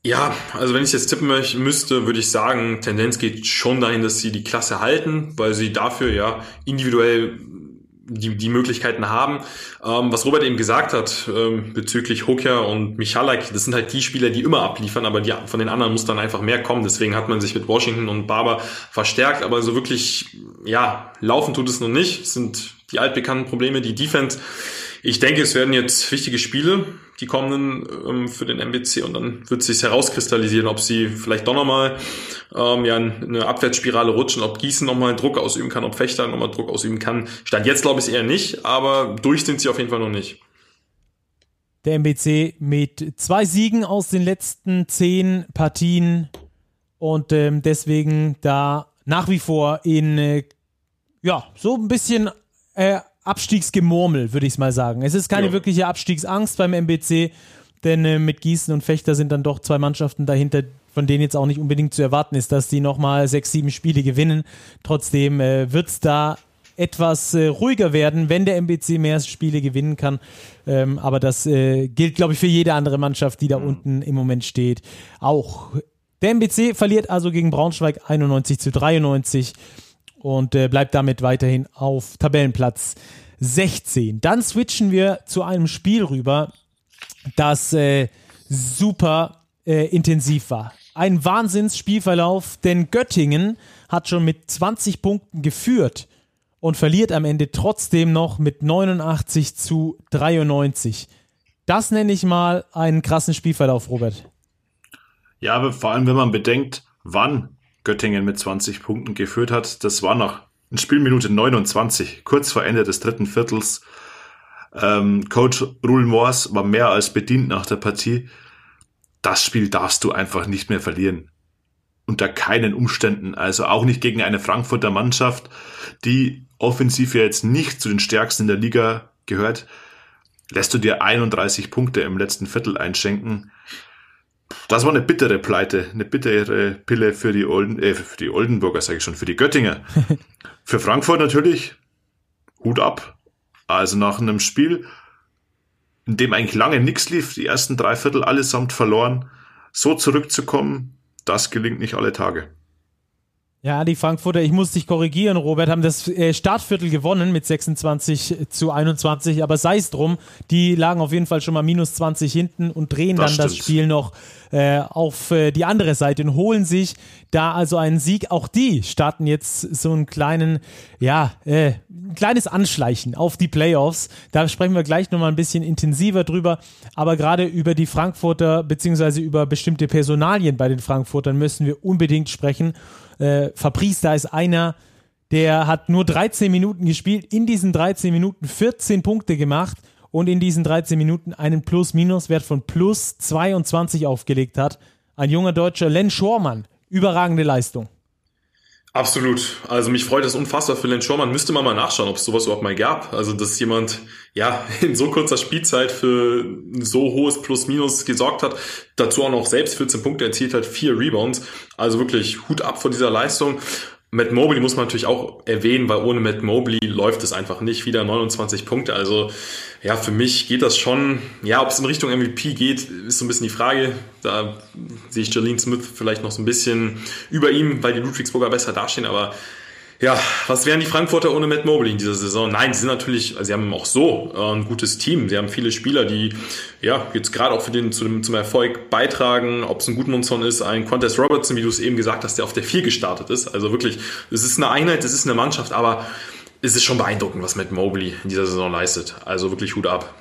[SPEAKER 3] Ja, also wenn ich jetzt tippen müsste, würde ich sagen, Tendenz geht schon dahin, dass sie die Klasse halten, weil sie dafür ja individuell die, die Möglichkeiten haben. Ähm, was Robert eben gesagt hat ähm, bezüglich Hooker und Michalak, das sind halt die Spieler, die immer abliefern, aber die, von den anderen muss dann einfach mehr kommen. Deswegen hat man sich mit Washington und Barber verstärkt, aber so wirklich, ja, laufen tut es noch nicht. Es sind die altbekannten Probleme, die Defense. Ich denke, es werden jetzt wichtige Spiele, die kommenden ähm, für den MBC und dann wird sich herauskristallisieren, ob sie vielleicht doch nochmal ähm, ja, eine Abwärtsspirale rutschen, ob Gießen nochmal Druck ausüben kann, ob Fechter nochmal Druck ausüben kann. Stand jetzt glaube ich eher nicht, aber durch sind sie auf jeden Fall noch nicht.
[SPEAKER 1] Der MBC mit zwei Siegen aus den letzten zehn Partien und ähm, deswegen da nach wie vor in äh, ja so ein bisschen äh, Abstiegsgemurmel, würde ich es mal sagen. Es ist keine ja. wirkliche Abstiegsangst beim MBC, denn äh, mit Gießen und Fechter sind dann doch zwei Mannschaften dahinter, von denen jetzt auch nicht unbedingt zu erwarten ist, dass die nochmal sechs, sieben Spiele gewinnen. Trotzdem äh, wird es da etwas äh, ruhiger werden, wenn der MBC mehr Spiele gewinnen kann. Ähm, aber das äh, gilt, glaube ich, für jede andere Mannschaft, die da mhm. unten im Moment steht. Auch der MBC verliert also gegen Braunschweig 91 zu 93 und äh, bleibt damit weiterhin auf Tabellenplatz 16. Dann switchen wir zu einem Spiel rüber, das äh, super äh, intensiv war. Ein Wahnsinnsspielverlauf, denn Göttingen hat schon mit 20 Punkten geführt und verliert am Ende trotzdem noch mit 89 zu 93. Das nenne ich mal einen krassen Spielverlauf, Robert.
[SPEAKER 2] Ja, aber vor allem, wenn man bedenkt, wann Göttingen mit 20 Punkten geführt hat. Das war nach Spielminute 29, kurz vor Ende des dritten Viertels. Ähm, Coach Rul Moors war mehr als bedient nach der Partie. Das Spiel darfst du einfach nicht mehr verlieren. Unter keinen Umständen. Also auch nicht gegen eine Frankfurter Mannschaft, die offensiv ja jetzt nicht zu den stärksten in der Liga gehört. Lässt du dir 31 Punkte im letzten Viertel einschenken das war eine bittere Pleite, eine bittere Pille für die Olden, äh, für die Oldenburger, sage ich schon, für die Göttinger. für Frankfurt natürlich Hut ab. Also nach einem Spiel, in dem eigentlich lange nichts lief, die ersten drei Viertel allesamt verloren, so zurückzukommen, das gelingt nicht alle Tage.
[SPEAKER 1] Ja, die Frankfurter, ich muss dich korrigieren, Robert, haben das äh, Startviertel gewonnen mit 26 zu 21, aber sei es drum, die lagen auf jeden Fall schon mal minus 20 hinten und drehen das dann stimmt. das Spiel noch äh, auf äh, die andere Seite und holen sich da also einen Sieg. Auch die starten jetzt so einen kleinen, ja, äh, ein kleines Anschleichen auf die Playoffs. Da sprechen wir gleich nochmal ein bisschen intensiver drüber, aber gerade über die Frankfurter beziehungsweise über bestimmte Personalien bei den Frankfurtern müssen wir unbedingt sprechen. Äh, Fabrice, da ist einer, der hat nur 13 Minuten gespielt, in diesen 13 Minuten 14 Punkte gemacht und in diesen 13 Minuten einen Plus-Minus-Wert von plus 22 aufgelegt hat. Ein junger Deutscher, Len Schormann, überragende Leistung.
[SPEAKER 3] Absolut. Also mich freut das unfassbar für Len Schormann. Müsste man mal nachschauen, ob es sowas überhaupt mal gab. Also dass jemand ja in so kurzer Spielzeit für so hohes Plus-Minus gesorgt hat. Dazu auch noch selbst 14 Punkte erzielt hat, vier Rebounds. Also wirklich Hut ab vor dieser Leistung. Matt Mobley muss man natürlich auch erwähnen, weil ohne Matt Mobley läuft es einfach nicht. Wieder 29 Punkte. Also ja, für mich geht das schon. Ja, ob es in Richtung MVP geht, ist so ein bisschen die Frage. Da sehe ich Jalen Smith vielleicht noch so ein bisschen über ihm, weil die Ludwigsburger besser dastehen. Aber ja, was wären die Frankfurter ohne Matt Mobley in dieser Saison? Nein, sie sind natürlich, sie haben auch so äh, ein gutes Team. Sie haben viele Spieler, die ja jetzt gerade auch für den zum, zum Erfolg beitragen. Ob es ein Gudmundsson ist, ein Contest Robertson, wie du es eben gesagt hast, der auf der 4 gestartet ist. Also wirklich, es ist eine Einheit, es ist eine Mannschaft, aber es ist schon beeindruckend, was Matt Mobley in dieser Saison leistet. Also wirklich Hut ab.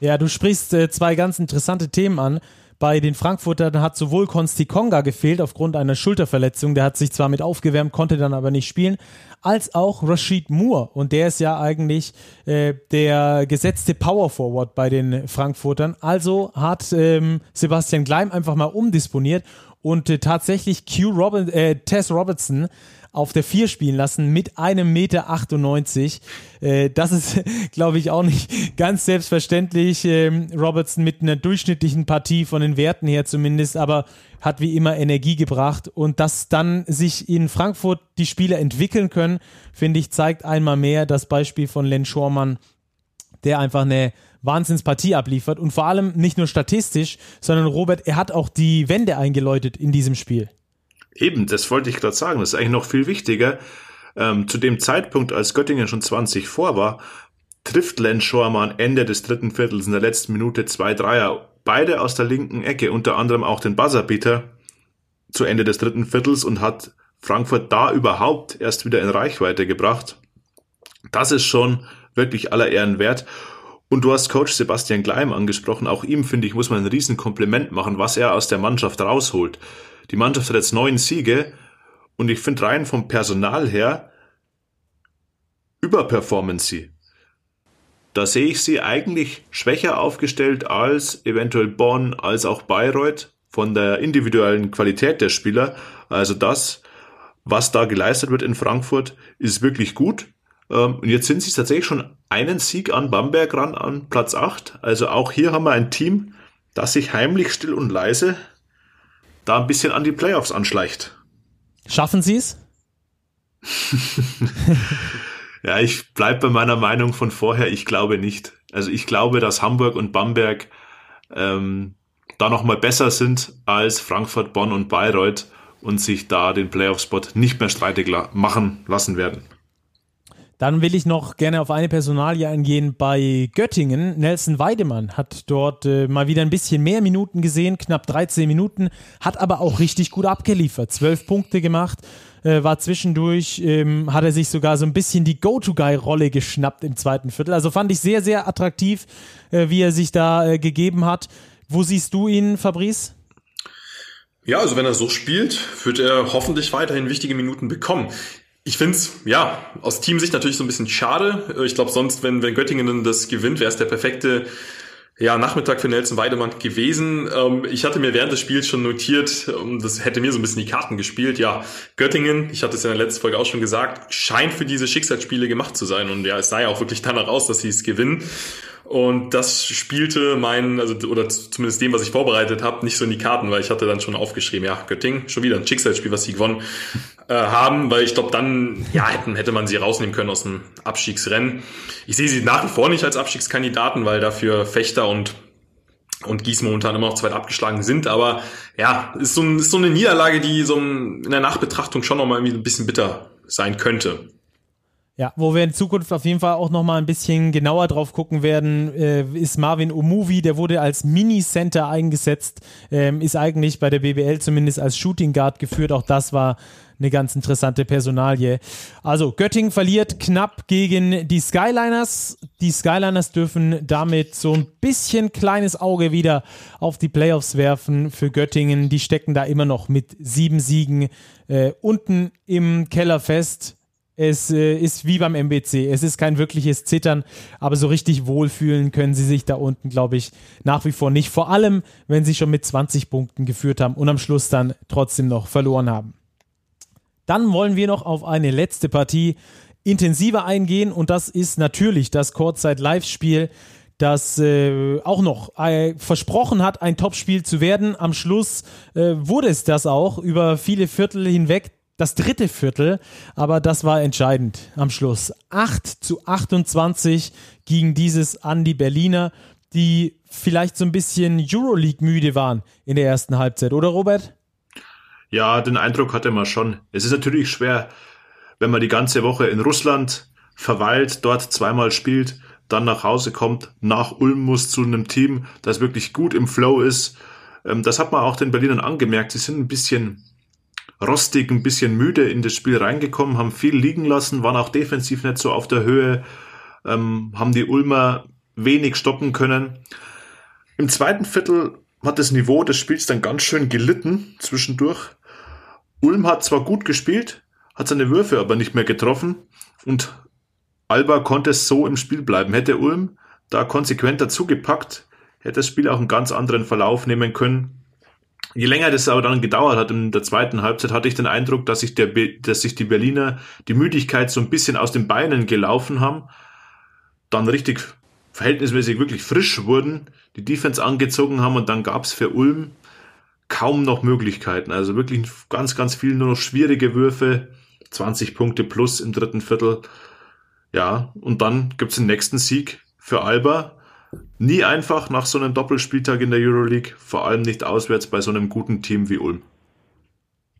[SPEAKER 1] Ja, du sprichst äh, zwei ganz interessante Themen an. Bei den Frankfurtern hat sowohl Konsti Konga gefehlt aufgrund einer Schulterverletzung, der hat sich zwar mit aufgewärmt, konnte dann aber nicht spielen, als auch Rashid Moore. Und der ist ja eigentlich äh, der gesetzte Power Forward bei den Frankfurtern. Also hat ähm, Sebastian Gleim einfach mal umdisponiert und äh, tatsächlich Q Robin, äh, Tess Robertson auf der 4 spielen lassen mit einem Meter 98. Äh, das ist, glaube ich, auch nicht ganz selbstverständlich. Ähm, Robertson mit einer durchschnittlichen Partie von den Werten her zumindest, aber hat wie immer Energie gebracht und dass dann sich in Frankfurt die Spieler entwickeln können, finde ich, zeigt einmal mehr das Beispiel von Len Schormann, der einfach eine Wahnsinnspartie abliefert und vor allem nicht nur statistisch, sondern Robert, er hat auch die Wende eingeläutet in diesem Spiel.
[SPEAKER 2] Eben, das wollte ich gerade sagen. Das ist eigentlich noch viel wichtiger. Ähm, zu dem Zeitpunkt, als Göttingen schon 20 vor war, trifft Len Schormann Ende des dritten Viertels in der letzten Minute zwei Dreier. Beide aus der linken Ecke, unter anderem auch den Buzzerbeater zu Ende des dritten Viertels und hat Frankfurt da überhaupt erst wieder in Reichweite gebracht. Das ist schon wirklich aller Ehren wert. Und du hast Coach Sebastian Gleim angesprochen. Auch ihm, finde ich, muss man ein Riesenkompliment machen, was er aus der Mannschaft rausholt. Die Mannschaft hat jetzt neun Siege und ich finde rein vom Personal her überperformen sie. Da sehe ich sie eigentlich schwächer aufgestellt als eventuell Bonn, als auch Bayreuth von der individuellen Qualität der Spieler. Also das, was da geleistet wird in Frankfurt, ist wirklich gut. Ähm, und jetzt sind sie tatsächlich schon einen Sieg an Bamberg ran, an Platz 8. Also auch hier haben wir ein Team, das sich heimlich still und leise da ein bisschen an die Playoffs anschleicht.
[SPEAKER 1] Schaffen sie es?
[SPEAKER 2] ja, ich bleibe bei meiner Meinung von vorher. Ich glaube nicht. Also ich glaube, dass Hamburg und Bamberg ähm, da nochmal besser sind als Frankfurt, Bonn und Bayreuth und sich da den Playoff-Spot nicht mehr streitig machen lassen werden.
[SPEAKER 1] Dann will ich noch gerne auf eine Personalie eingehen bei Göttingen. Nelson Weidemann hat dort äh, mal wieder ein bisschen mehr Minuten gesehen, knapp 13 Minuten, hat aber auch richtig gut abgeliefert. Zwölf Punkte gemacht, äh, war zwischendurch, ähm, hat er sich sogar so ein bisschen die Go-To-Guy-Rolle geschnappt im zweiten Viertel. Also fand ich sehr, sehr attraktiv, äh, wie er sich da äh, gegeben hat. Wo siehst du ihn, Fabrice?
[SPEAKER 3] Ja, also wenn er so spielt, wird er hoffentlich weiterhin wichtige Minuten bekommen. Ich finde es, ja, aus Teamsicht natürlich so ein bisschen schade. Ich glaube, sonst, wenn, wenn Göttingen das gewinnt, wäre es der perfekte ja, Nachmittag für Nelson Weidemann gewesen. Ähm, ich hatte mir während des Spiels schon notiert, ähm, das hätte mir so ein bisschen die Karten gespielt. Ja, Göttingen, ich hatte es in der letzten Folge auch schon gesagt, scheint für diese Schicksalsspiele gemacht zu sein. Und ja, es sah ja auch wirklich danach aus, dass sie es gewinnen. Und das spielte mein, also oder zumindest dem, was ich vorbereitet habe, nicht so in die Karten, weil ich hatte dann schon aufgeschrieben, ja, Göttingen, schon wieder ein Schicksalsspiel, was sie gewonnen äh, haben, weil ich glaube, dann ja, hätten, hätte man sie rausnehmen können aus dem Abstiegsrennen. Ich sehe sie nach wie vor nicht als Abstiegskandidaten, weil dafür Fechter und und Gießen momentan immer noch zweit abgeschlagen sind. Aber ja, ist so, ein, ist so eine Niederlage, die so ein, in der Nachbetrachtung schon nochmal irgendwie ein bisschen bitter sein könnte.
[SPEAKER 1] Ja, wo wir in Zukunft auf jeden Fall auch nochmal ein bisschen genauer drauf gucken werden, äh, ist Marvin Omuvi, der wurde als Mini-Center eingesetzt, ähm, ist eigentlich bei der BBL zumindest als Shooting Guard geführt. Auch das war eine ganz interessante Personalie. Also Göttingen verliert knapp gegen die Skyliners. Die Skyliners dürfen damit so ein bisschen kleines Auge wieder auf die Playoffs werfen für Göttingen. Die stecken da immer noch mit sieben Siegen äh, unten im Keller fest. Es äh, ist wie beim MBC. Es ist kein wirkliches Zittern, aber so richtig wohlfühlen können sie sich da unten, glaube ich, nach wie vor nicht. Vor allem, wenn sie schon mit 20 Punkten geführt haben und am Schluss dann trotzdem noch verloren haben. Dann wollen wir noch auf eine letzte Partie intensiver eingehen und das ist natürlich das Kurzzeit-Live-Spiel, das äh, auch noch äh, versprochen hat, ein Topspiel zu werden. Am Schluss äh, wurde es das auch über viele Viertel hinweg das dritte Viertel, aber das war entscheidend am Schluss. 8 zu 28 gegen dieses an die Berliner, die vielleicht so ein bisschen Euroleague müde waren in der ersten Halbzeit, oder Robert?
[SPEAKER 2] Ja, den Eindruck hatte man schon. Es ist natürlich schwer, wenn man die ganze Woche in Russland verweilt, dort zweimal spielt, dann nach Hause kommt, nach Ulm muss zu einem Team, das wirklich gut im Flow ist. Ähm, das hat man auch den Berlinern angemerkt. Sie sind ein bisschen rostig, ein bisschen müde in das Spiel reingekommen, haben viel liegen lassen, waren auch defensiv nicht so auf der Höhe, ähm, haben die Ulmer wenig stoppen können. Im zweiten Viertel hat das Niveau des Spiels dann ganz schön gelitten zwischendurch. Ulm hat zwar gut gespielt, hat seine Würfe aber nicht mehr getroffen und Alba konnte es so im Spiel bleiben. Hätte Ulm da konsequent dazugepackt, hätte das Spiel auch einen ganz anderen Verlauf nehmen können je länger das aber dann gedauert hat in der zweiten Halbzeit, hatte ich den Eindruck, dass sich, der, dass sich die Berliner die Müdigkeit so ein bisschen aus den Beinen gelaufen haben, dann richtig verhältnismäßig wirklich frisch wurden, die Defense angezogen haben und dann gab es für Ulm kaum noch Möglichkeiten. Also wirklich ganz, ganz viel nur noch schwierige Würfe, 20 Punkte plus im dritten Viertel. Ja, und dann gibt's den nächsten Sieg für Alba Nie einfach nach so einem Doppelspieltag in der Euroleague, vor allem nicht auswärts bei so einem guten Team wie Ulm.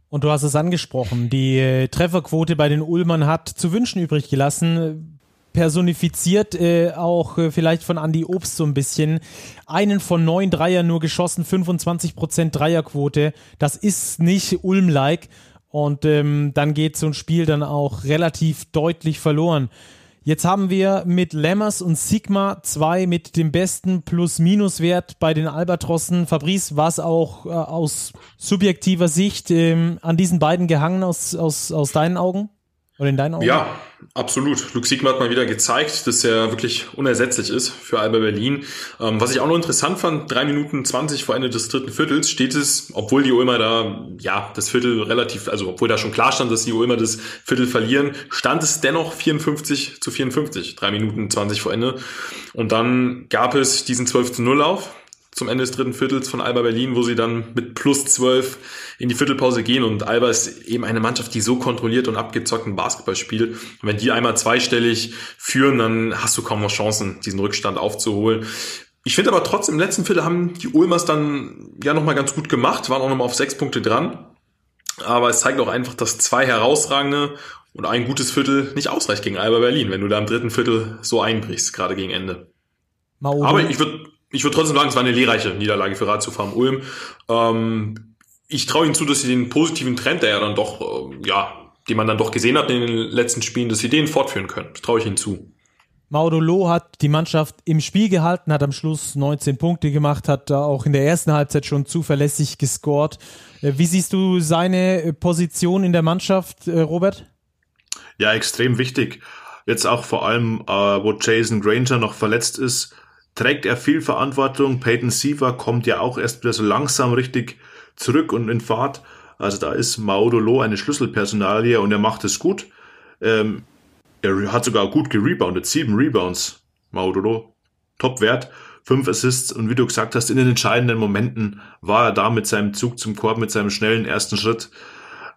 [SPEAKER 1] Und du hast es angesprochen, die äh, Trefferquote bei den Ulmern hat zu wünschen übrig gelassen. Personifiziert äh, auch äh, vielleicht von Andy Obst so ein bisschen. Einen von neun Dreier nur geschossen, 25% Dreierquote. Das ist nicht Ulm-like. Und ähm, dann geht so ein Spiel dann auch relativ deutlich verloren. Jetzt haben wir mit Lammers und Sigma zwei mit dem besten Plus-Minus-Wert bei den Albatrossen. Fabrice, war es auch äh, aus subjektiver Sicht ähm, an diesen beiden gehangen aus, aus, aus deinen Augen? Oder in deinen Augen?
[SPEAKER 3] Ja, absolut. Luke Sigma hat mal wieder gezeigt, dass er wirklich unersetzlich ist für Alba Berlin. Ähm, was ich auch noch interessant fand, drei Minuten zwanzig vor Ende des dritten Viertels steht es, obwohl die Ulmer da, ja, das Viertel relativ, also obwohl da schon klar stand, dass die Ulmer das Viertel verlieren, stand es dennoch 54 zu 54, drei Minuten zwanzig vor Ende. Und dann gab es diesen 12 zu 0 Lauf zum Ende des dritten Viertels von Alba Berlin, wo sie dann mit plus 12 in die Viertelpause gehen und Alba ist eben eine Mannschaft, die so kontrolliert und abgezockten Basketball spielt. Und wenn die einmal zweistellig führen, dann hast du kaum noch Chancen, diesen Rückstand aufzuholen. Ich finde aber trotzdem, im letzten Viertel haben die Ulmers dann ja nochmal ganz gut gemacht, waren auch nochmal auf sechs Punkte dran. Aber es zeigt auch einfach, dass zwei herausragende und ein gutes Viertel nicht ausreicht gegen Alba Berlin, wenn du da im dritten Viertel so einbrichst, gerade gegen Ende. Mauro. Aber ich würde ich würde trotzdem sagen, es war eine lehrreiche Niederlage für Ratio Farm Ulm. Ähm, ich traue ihnen zu, dass sie den positiven Trend, der ja dann doch, äh, ja, den man dann doch gesehen hat in den letzten Spielen, dass sie den fortführen können. Das traue ich ihnen zu.
[SPEAKER 1] Maudolo hat die Mannschaft im Spiel gehalten, hat am Schluss 19 Punkte gemacht, hat auch in der ersten Halbzeit schon zuverlässig gescored. Äh, wie siehst du seine Position in der Mannschaft, äh, Robert?
[SPEAKER 2] Ja, extrem wichtig. Jetzt auch vor allem, äh, wo Jason Granger noch verletzt ist, trägt er viel Verantwortung. Peyton Siever kommt ja auch erst wieder so langsam richtig zurück und in Fahrt. Also da ist Maudolo eine Schlüsselpersonalie und er macht es gut. Ähm, er hat sogar gut gereboundet, sieben Rebounds. Maudolo, Top-Wert, fünf Assists und wie du gesagt hast, in den entscheidenden Momenten war er da mit seinem Zug zum Korb, mit seinem schnellen ersten Schritt.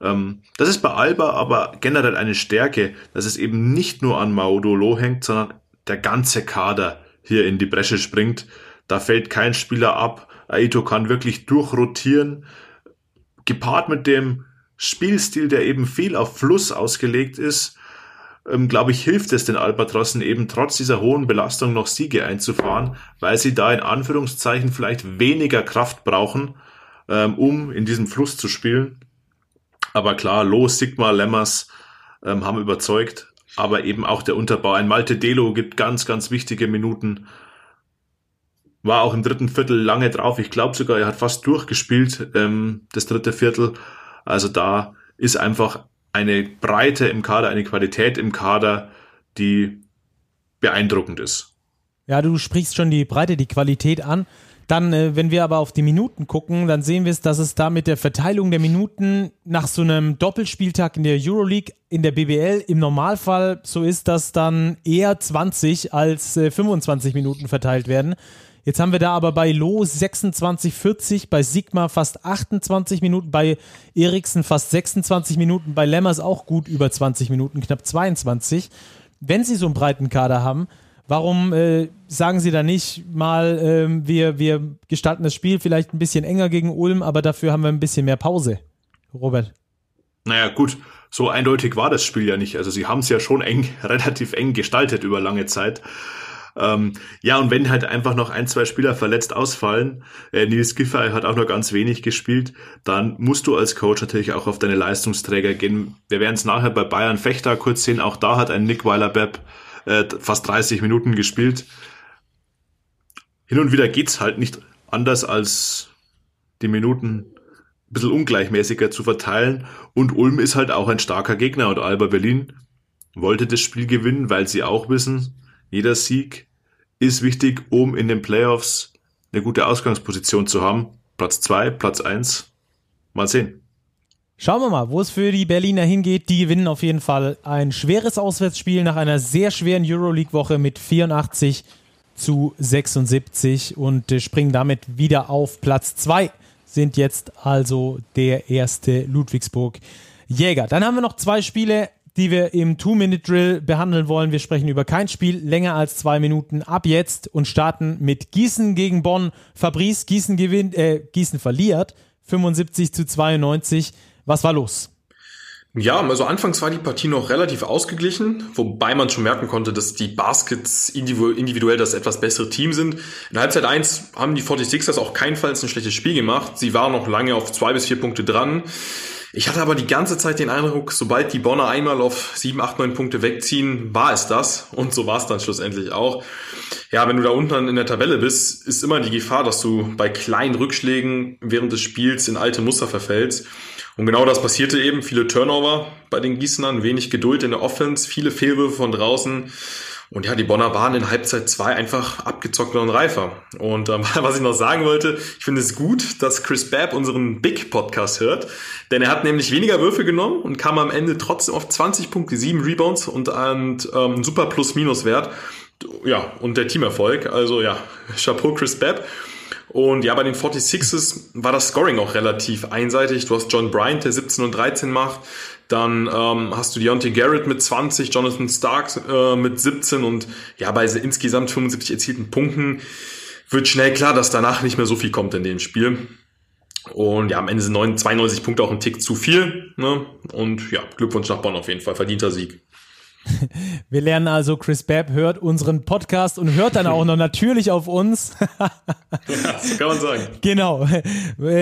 [SPEAKER 2] Ähm, das ist bei Alba aber generell eine Stärke, dass es eben nicht nur an Maudolo hängt, sondern der ganze Kader hier in die Bresche springt. Da fällt kein Spieler ab. Aito kann wirklich durchrotieren. Gepaart mit dem Spielstil, der eben viel auf Fluss ausgelegt ist, ähm, glaube ich, hilft es den Albatrossen eben trotz dieser hohen Belastung noch Siege einzufahren, weil sie da in Anführungszeichen vielleicht weniger Kraft brauchen, ähm, um in diesem Fluss zu spielen. Aber klar, Los, Sigma, Lemmers ähm, haben überzeugt, aber eben auch der Unterbau. Ein Malte Delo gibt ganz, ganz wichtige Minuten. War auch im dritten Viertel lange drauf. Ich glaube sogar, er hat fast durchgespielt, ähm, das dritte Viertel. Also da ist einfach eine Breite im Kader, eine Qualität im Kader, die beeindruckend ist.
[SPEAKER 1] Ja, du sprichst schon die Breite, die Qualität an. Dann, äh, wenn wir aber auf die Minuten gucken, dann sehen wir es, dass es da mit der Verteilung der Minuten nach so einem Doppelspieltag in der Euroleague, in der BBL im Normalfall so ist, dass dann eher 20 als äh, 25 Minuten verteilt werden. Jetzt haben wir da aber bei Lo 26, 40, bei Sigma fast 28 Minuten, bei Eriksen fast 26 Minuten, bei Lemmers auch gut über 20 Minuten, knapp 22. Wenn sie so einen breiten Kader haben, warum äh, sagen sie da nicht mal, äh, wir, wir gestalten das Spiel vielleicht ein bisschen enger gegen Ulm, aber dafür haben wir ein bisschen mehr Pause? Robert.
[SPEAKER 2] Naja, gut, so eindeutig war das Spiel ja nicht. Also sie haben es ja schon eng, relativ eng gestaltet über lange Zeit. Ähm, ja, und wenn halt einfach noch ein, zwei Spieler verletzt ausfallen, äh, Nils Giffey hat auch noch ganz wenig gespielt, dann musst du als Coach natürlich auch auf deine Leistungsträger gehen. Wir werden es nachher bei Bayern Fechter kurz sehen, auch da hat ein Nick Weiler-Bepp äh, fast 30 Minuten gespielt. Hin und wieder geht's halt nicht anders als die Minuten ein bisschen ungleichmäßiger zu verteilen. Und Ulm ist halt auch ein starker Gegner und Alba Berlin wollte das Spiel gewinnen, weil sie auch wissen, jeder Sieg ist wichtig, um in den Playoffs eine gute Ausgangsposition zu haben. Platz zwei, Platz eins. Mal sehen.
[SPEAKER 1] Schauen wir mal, wo es für die Berliner hingeht. Die gewinnen auf jeden Fall ein schweres Auswärtsspiel nach einer sehr schweren Euroleague-Woche mit 84 zu 76 und äh, springen damit wieder auf Platz zwei. Sind jetzt also der erste Ludwigsburg Jäger. Dann haben wir noch zwei Spiele die wir im Two-Minute-Drill behandeln wollen. Wir sprechen über kein Spiel länger als zwei Minuten ab jetzt und starten mit Gießen gegen Bonn. Fabrice, Gießen gewinnt, äh, Gießen verliert 75 zu 92. Was war los?
[SPEAKER 3] Ja, also anfangs war die Partie noch relativ ausgeglichen, wobei man schon merken konnte, dass die Baskets individuell das etwas bessere Team sind. In Halbzeit 1 haben die 46ers auch keinfalls ein schlechtes Spiel gemacht. Sie waren noch lange auf zwei bis vier Punkte dran. Ich hatte aber die ganze Zeit den Eindruck, sobald die Bonner einmal auf 7, 8, 9 Punkte wegziehen, war es das. Und so war es dann schlussendlich auch. Ja, wenn du da unten in der Tabelle bist, ist immer die Gefahr, dass du bei kleinen Rückschlägen während des Spiels in alte Muster verfällst. Und genau das passierte eben. Viele Turnover bei den Gießenern, wenig Geduld in der Offense, viele Fehlwürfe von draußen. Und ja, die Bonner waren in Halbzeit 2 einfach abgezockter und reifer. Und ähm, was ich noch sagen wollte, ich finde es gut, dass Chris Babb unseren Big Podcast hört, denn er hat nämlich weniger Würfe genommen und kam am Ende trotzdem auf 20 Punkte, 7 Rebounds und einen ähm, super Plus-Minus-Wert. Ja, und der Teamerfolg. Also ja, Chapeau Chris Babb. Und ja, bei den 46ers war das Scoring auch relativ einseitig. Du hast John Bryant, der 17 und 13 macht. Dann ähm, hast du Deontay Garrett mit 20, Jonathan Starks äh, mit 17 und ja, bei insgesamt 75 erzielten Punkten wird schnell klar, dass danach nicht mehr so viel kommt in dem Spiel. Und ja, am Ende sind 92 Punkte auch ein Tick zu viel. Ne? Und ja, Glückwunsch nach Bonn auf jeden Fall. Verdienter Sieg.
[SPEAKER 1] Wir lernen also, Chris Babb hört unseren Podcast und hört dann auch noch natürlich auf uns.
[SPEAKER 3] ja, das kann man sagen.
[SPEAKER 1] Genau.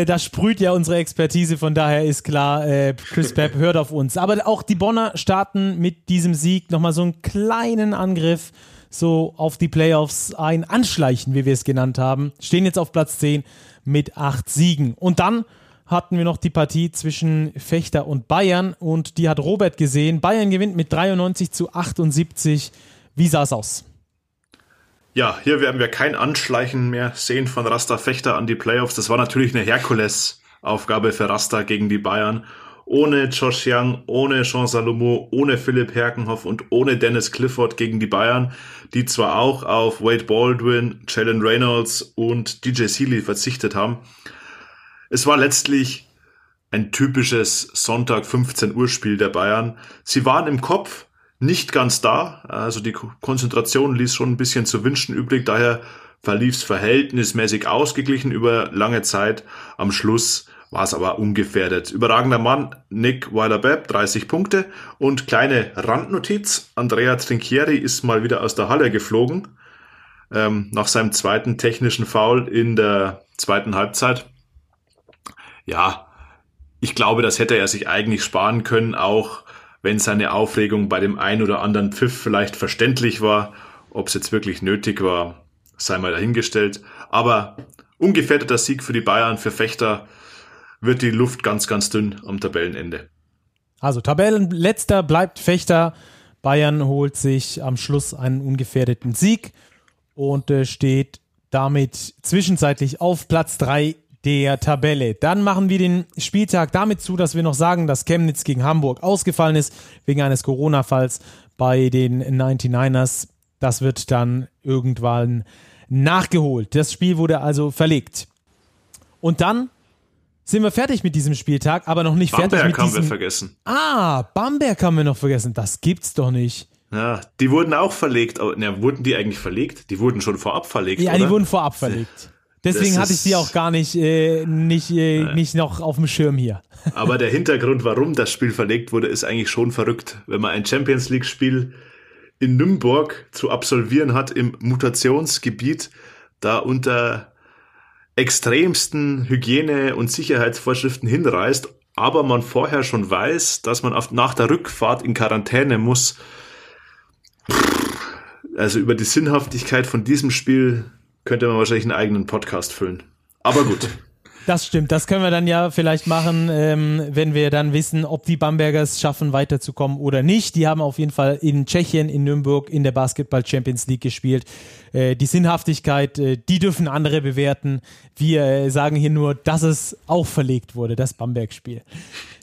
[SPEAKER 1] Das sprüht ja unsere Expertise, von daher ist klar, äh, Chris Babb hört auf uns. Aber auch die Bonner starten mit diesem Sieg nochmal so einen kleinen Angriff so auf die Playoffs ein, anschleichen, wie wir es genannt haben. Stehen jetzt auf Platz 10 mit acht Siegen. Und dann hatten wir noch die Partie zwischen Fechter und Bayern und die hat Robert gesehen. Bayern gewinnt mit 93 zu 78. Wie sah es aus?
[SPEAKER 2] Ja, hier werden wir kein Anschleichen mehr sehen von Rasta Fechter an die Playoffs. Das war natürlich eine Herkules-Aufgabe für Rasta gegen die Bayern. Ohne Josh Young, ohne Jean Salomo, ohne Philipp Herkenhoff und ohne Dennis Clifford gegen die Bayern, die zwar auch auf Wade Baldwin, Jalen Reynolds und DJ Seeley verzichtet haben, es war letztlich ein typisches Sonntag 15 Uhr Spiel der Bayern. Sie waren im Kopf nicht ganz da, also die Konzentration ließ schon ein bisschen zu wünschen übrig, daher verlief es verhältnismäßig ausgeglichen über lange Zeit. Am Schluss war es aber ungefährdet. Überragender Mann Nick Weiler-Bepp, 30 Punkte. Und kleine Randnotiz, Andrea Trinchieri ist mal wieder aus der Halle geflogen. Ähm, nach seinem zweiten technischen Foul in der zweiten Halbzeit. Ja, ich glaube, das hätte er sich eigentlich sparen können, auch wenn seine Aufregung bei dem ein oder anderen Pfiff vielleicht verständlich war. Ob es jetzt wirklich nötig war, sei mal dahingestellt. Aber ungefährdeter Sieg für die Bayern, für Fechter wird die Luft ganz, ganz dünn am Tabellenende.
[SPEAKER 1] Also Tabellenletzter bleibt Fechter. Bayern holt sich am Schluss einen ungefährdeten Sieg und äh, steht damit zwischenzeitlich auf Platz 3 der Tabelle. Dann machen wir den Spieltag damit zu, dass wir noch sagen, dass Chemnitz gegen Hamburg ausgefallen ist wegen eines Corona-Falls bei den 99ers. Das wird dann irgendwann nachgeholt. Das Spiel wurde also verlegt. Und dann sind wir fertig mit diesem Spieltag, aber noch nicht
[SPEAKER 2] Bamberg
[SPEAKER 1] fertig mit
[SPEAKER 2] haben
[SPEAKER 1] diesem...
[SPEAKER 2] wir vergessen.
[SPEAKER 1] Ah, Bamberg haben wir noch vergessen. Das gibt's doch nicht.
[SPEAKER 2] Ja, die wurden auch verlegt. Na, wurden die eigentlich verlegt? Die wurden schon vorab verlegt,
[SPEAKER 1] Ja,
[SPEAKER 2] oder?
[SPEAKER 1] die wurden vorab verlegt. Deswegen hatte ich sie auch gar nicht, äh, nicht, äh, nicht noch auf dem Schirm hier.
[SPEAKER 2] Aber der Hintergrund, warum das Spiel verlegt wurde, ist eigentlich schon verrückt. Wenn man ein Champions League-Spiel in Nürnberg zu absolvieren hat, im Mutationsgebiet, da unter extremsten Hygiene- und Sicherheitsvorschriften hinreist, aber man vorher schon weiß, dass man auf, nach der Rückfahrt in Quarantäne muss. Also über die Sinnhaftigkeit von diesem Spiel könnte man wahrscheinlich einen eigenen Podcast füllen. Aber gut.
[SPEAKER 1] Das stimmt, das können wir dann ja vielleicht machen, ähm, wenn wir dann wissen, ob die Bambergers schaffen, weiterzukommen oder nicht. Die haben auf jeden Fall in Tschechien, in Nürnberg, in der Basketball Champions League gespielt. Äh, die Sinnhaftigkeit, äh, die dürfen andere bewerten. Wir äh, sagen hier nur, dass es auch verlegt wurde, das Bamberg-Spiel.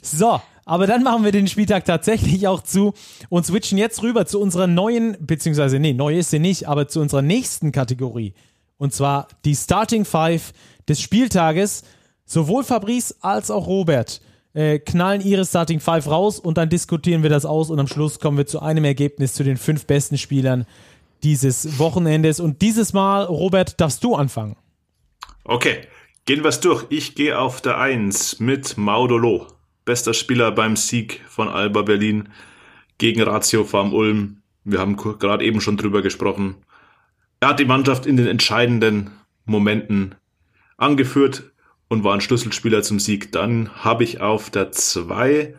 [SPEAKER 1] So, aber dann machen wir den Spieltag tatsächlich auch zu und switchen jetzt rüber zu unserer neuen, beziehungsweise, nee, neu ist sie nicht, aber zu unserer nächsten Kategorie. Und zwar die Starting Five des Spieltages. Sowohl Fabrice als auch Robert äh, knallen ihre Starting Five raus und dann diskutieren wir das aus und am Schluss kommen wir zu einem Ergebnis zu den fünf besten Spielern dieses Wochenendes. Und dieses Mal, Robert, darfst du anfangen.
[SPEAKER 2] Okay, gehen wir's durch. Ich gehe auf der Eins mit Maudolo. Bester Spieler beim Sieg von Alba Berlin gegen Ratio Farm Ulm. Wir haben gerade eben schon drüber gesprochen. Er hat die Mannschaft in den entscheidenden Momenten angeführt und war ein Schlüsselspieler zum Sieg. Dann habe ich auf der Zwei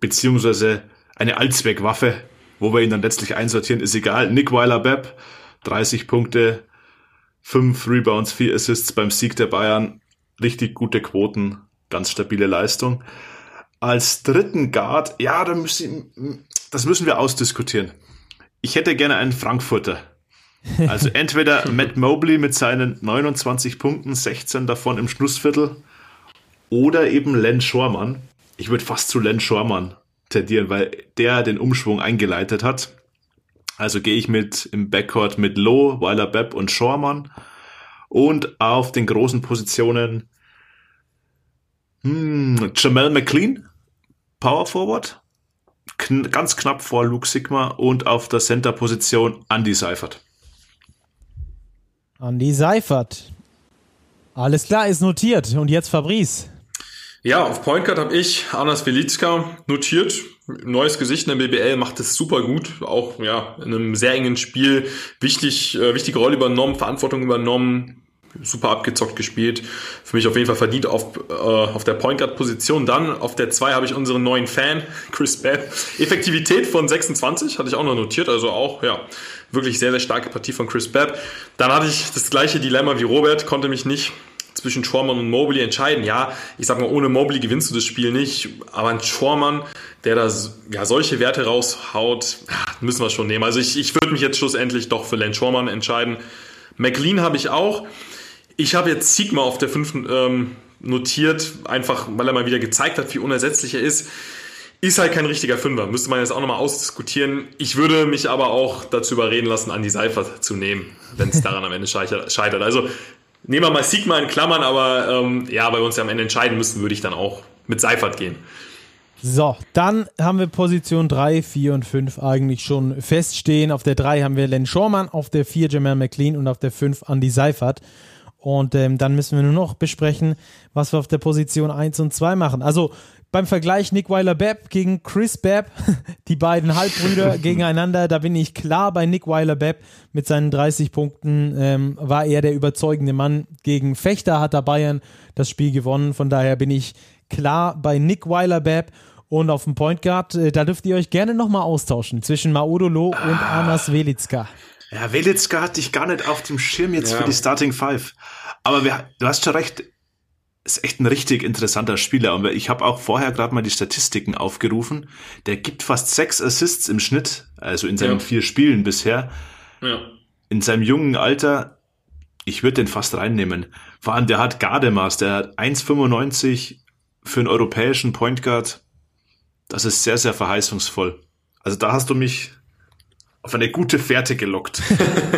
[SPEAKER 2] beziehungsweise eine Allzweckwaffe, wo wir ihn dann letztlich einsortieren, ist egal. Nick Weiler-Bepp, 30 Punkte, 5 Rebounds, 4 Assists beim Sieg der Bayern. Richtig gute Quoten, ganz stabile Leistung. Als dritten Guard, ja, da müssen, das müssen wir ausdiskutieren. Ich hätte gerne einen Frankfurter. Also entweder Matt Mobley mit seinen 29 Punkten, 16 davon im Schlussviertel, oder eben Len Schormann. Ich würde fast zu Len Schormann tendieren, weil der den Umschwung eingeleitet hat. Also gehe ich mit im Backcourt mit Lowe, Weiler Bepp und Schormann. Und auf den großen Positionen hm, Jamal McLean, Power Forward, kn ganz knapp vor Luke Sigma und auf der Center-Position Andy Seifert.
[SPEAKER 1] Andi Seifert. Alles klar, ist notiert. Und jetzt Fabrice.
[SPEAKER 3] Ja, auf Point Guard habe ich Anas Velitska notiert. Neues Gesicht in der BBL macht es super gut. Auch ja in einem sehr engen Spiel wichtig, äh, wichtige Rolle übernommen, Verantwortung übernommen, super abgezockt gespielt. Für mich auf jeden Fall verdient auf, äh, auf der Point Guard Position. Dann auf der 2 habe ich unseren neuen Fan, Chris Babb. Effektivität von 26 hatte ich auch noch notiert. Also auch, ja, wirklich sehr, sehr starke Partie von Chris Babb. Dann hatte ich das gleiche Dilemma wie Robert, konnte mich nicht zwischen Schormann und Mobley entscheiden. Ja, ich sag mal, ohne Mobley gewinnst du das Spiel nicht, aber ein Schormann, der da ja, solche Werte raushaut, müssen wir schon nehmen. Also ich, ich würde mich jetzt schlussendlich doch für Len Schormann entscheiden. McLean habe ich auch. Ich habe jetzt Sigma auf der fünften ähm, notiert, einfach weil er mal wieder gezeigt hat, wie unersetzlich er ist. Ist halt kein richtiger Fünfer, müsste man jetzt auch nochmal ausdiskutieren. Ich würde mich aber auch dazu überreden lassen, Andy Seifert zu nehmen, wenn es daran am Ende scheitert. Also nehmen wir mal Sigma in Klammern, aber ähm, ja, weil wir uns ja am Ende entscheiden müssen, würde ich dann auch mit Seifert gehen.
[SPEAKER 1] So, dann haben wir Position 3, 4 und 5 eigentlich schon feststehen. Auf der 3 haben wir Len Schormann, auf der 4 Jamal McLean und auf der 5 Andy Seifert. Und ähm, dann müssen wir nur noch besprechen, was wir auf der Position 1 und 2 machen. Also beim Vergleich Nick Weiler-Bepp gegen Chris Bepp, die beiden Halbbrüder gegeneinander, da bin ich klar bei Nick Weiler-Bepp mit seinen 30 Punkten, ähm, war er der überzeugende Mann. Gegen Fechter hat er Bayern das Spiel gewonnen, von daher bin ich klar bei Nick Weiler-Bepp. Und auf dem Point Guard, äh, da dürft ihr euch gerne nochmal austauschen zwischen Maudolo und ah. Anas Velitska.
[SPEAKER 2] Ja, Velitska hatte ich gar nicht auf dem Schirm jetzt ja. für die Starting Five. Aber wir, du hast schon recht, ist echt ein richtig interessanter Spieler. Und ich habe auch vorher gerade mal die Statistiken aufgerufen. Der gibt fast sechs Assists im Schnitt, also in seinen ja. vier Spielen bisher. Ja. In seinem jungen Alter, ich würde den fast reinnehmen. Vor allem, der hat Gardemaß, der hat 1,95 für einen europäischen Point Guard. Das ist sehr, sehr verheißungsvoll. Also da hast du mich auf eine gute Fährte gelockt.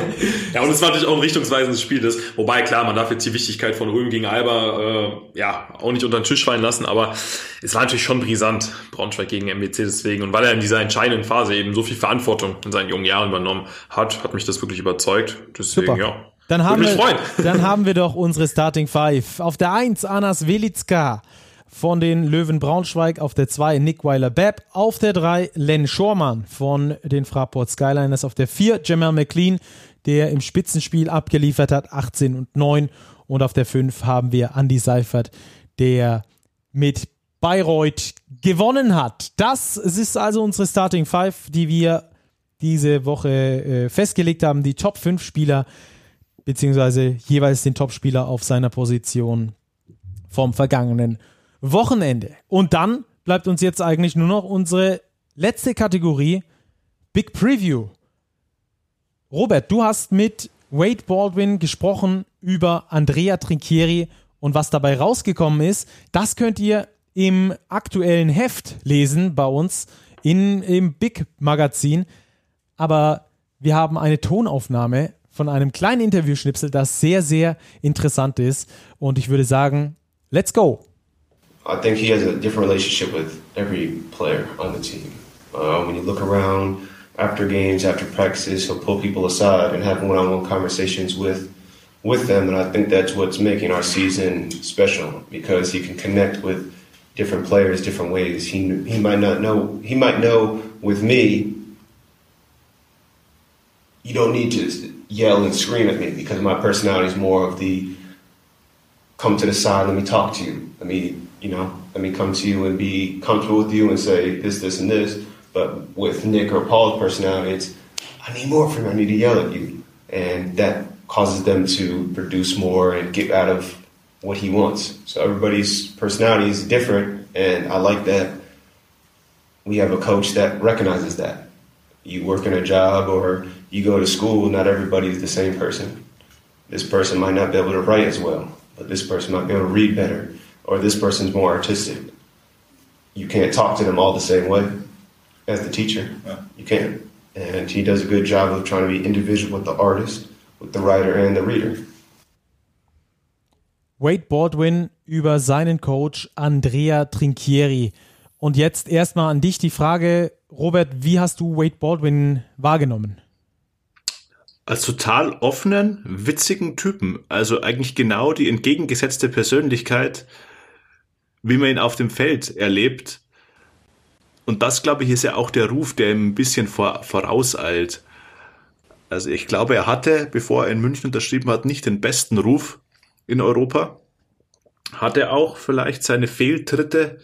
[SPEAKER 3] ja, und es war natürlich auch ein richtungsweisendes Spiel. Das, wobei, klar, man darf jetzt die Wichtigkeit von Röhm gegen Alba äh, ja auch nicht unter den Tisch fallen lassen, aber es war natürlich schon brisant, Braunschweig gegen MBC deswegen. Und weil er in dieser entscheidenden Phase eben so viel Verantwortung in seinen jungen Jahren übernommen hat, hat mich das wirklich überzeugt. Deswegen, Super. ja.
[SPEAKER 1] Dann haben, wir, dann haben wir doch unsere Starting Five. Auf der 1 Anas Velitska von den Löwen Braunschweig, auf der 2 Nick Weiler-Bepp, auf der 3 Len Schormann von den Fraport Skyliners, auf der 4 Jamal McLean, der im Spitzenspiel abgeliefert hat, 18 und 9 und auf der 5 haben wir Andy Seifert, der mit Bayreuth gewonnen hat. Das ist also unsere Starting 5, die wir diese Woche äh, festgelegt haben, die Top 5 Spieler beziehungsweise jeweils den Top-Spieler auf seiner Position vom vergangenen Wochenende. Und dann bleibt uns jetzt eigentlich nur noch unsere letzte Kategorie, Big Preview. Robert, du hast mit Wade Baldwin gesprochen über Andrea Trinchieri und was dabei rausgekommen ist. Das könnt ihr im aktuellen Heft lesen bei uns in, im Big Magazin. Aber wir haben eine Tonaufnahme von einem kleinen Interviewschnipsel, das sehr, sehr interessant ist. Und ich würde sagen, let's go!
[SPEAKER 4] I think he has a different relationship with every player on the team. Uh, when you look around after games, after practices, he'll pull people aside and have one-on-one conversations with with them, and I think that's what's making our season special because he can connect with different players different ways. He he might not know he might know with me. You don't need to yell and scream at me because my personality is more of the come to the side, let me talk to you, let me you know, let me come to you and be comfortable with you and say this, this, and this. But with Nick or Paul's personality, it's I need more from you. I need to yell at you, and that causes them to produce more and get out of what he wants. So everybody's personality is different, and I like that. We have a coach that recognizes that. You work in a job or you go to school, not everybody is the same person. This person might not be able to write as well, but this person might be able to read better or this person's more artistic. You can't talk to them all the same way as the teacher. Yeah. You can't. And he does a good job of trying to be individual with the artist, with the writer and the reader.
[SPEAKER 1] Wade Baldwin über seinen Coach Andrea Trinchieri. Und jetzt erstmal an dich die Frage, Robert, wie hast du Wade Baldwin wahrgenommen?
[SPEAKER 2] als total offenen, witzigen Typen. Also eigentlich genau die entgegengesetzte Persönlichkeit wie man ihn auf dem Feld erlebt. Und das, glaube ich, ist ja auch der Ruf, der ihm ein bisschen vor, vorauseilt. Also ich glaube, er hatte, bevor er in München unterschrieben hat, nicht den besten Ruf in Europa. Hatte auch vielleicht seine Fehltritte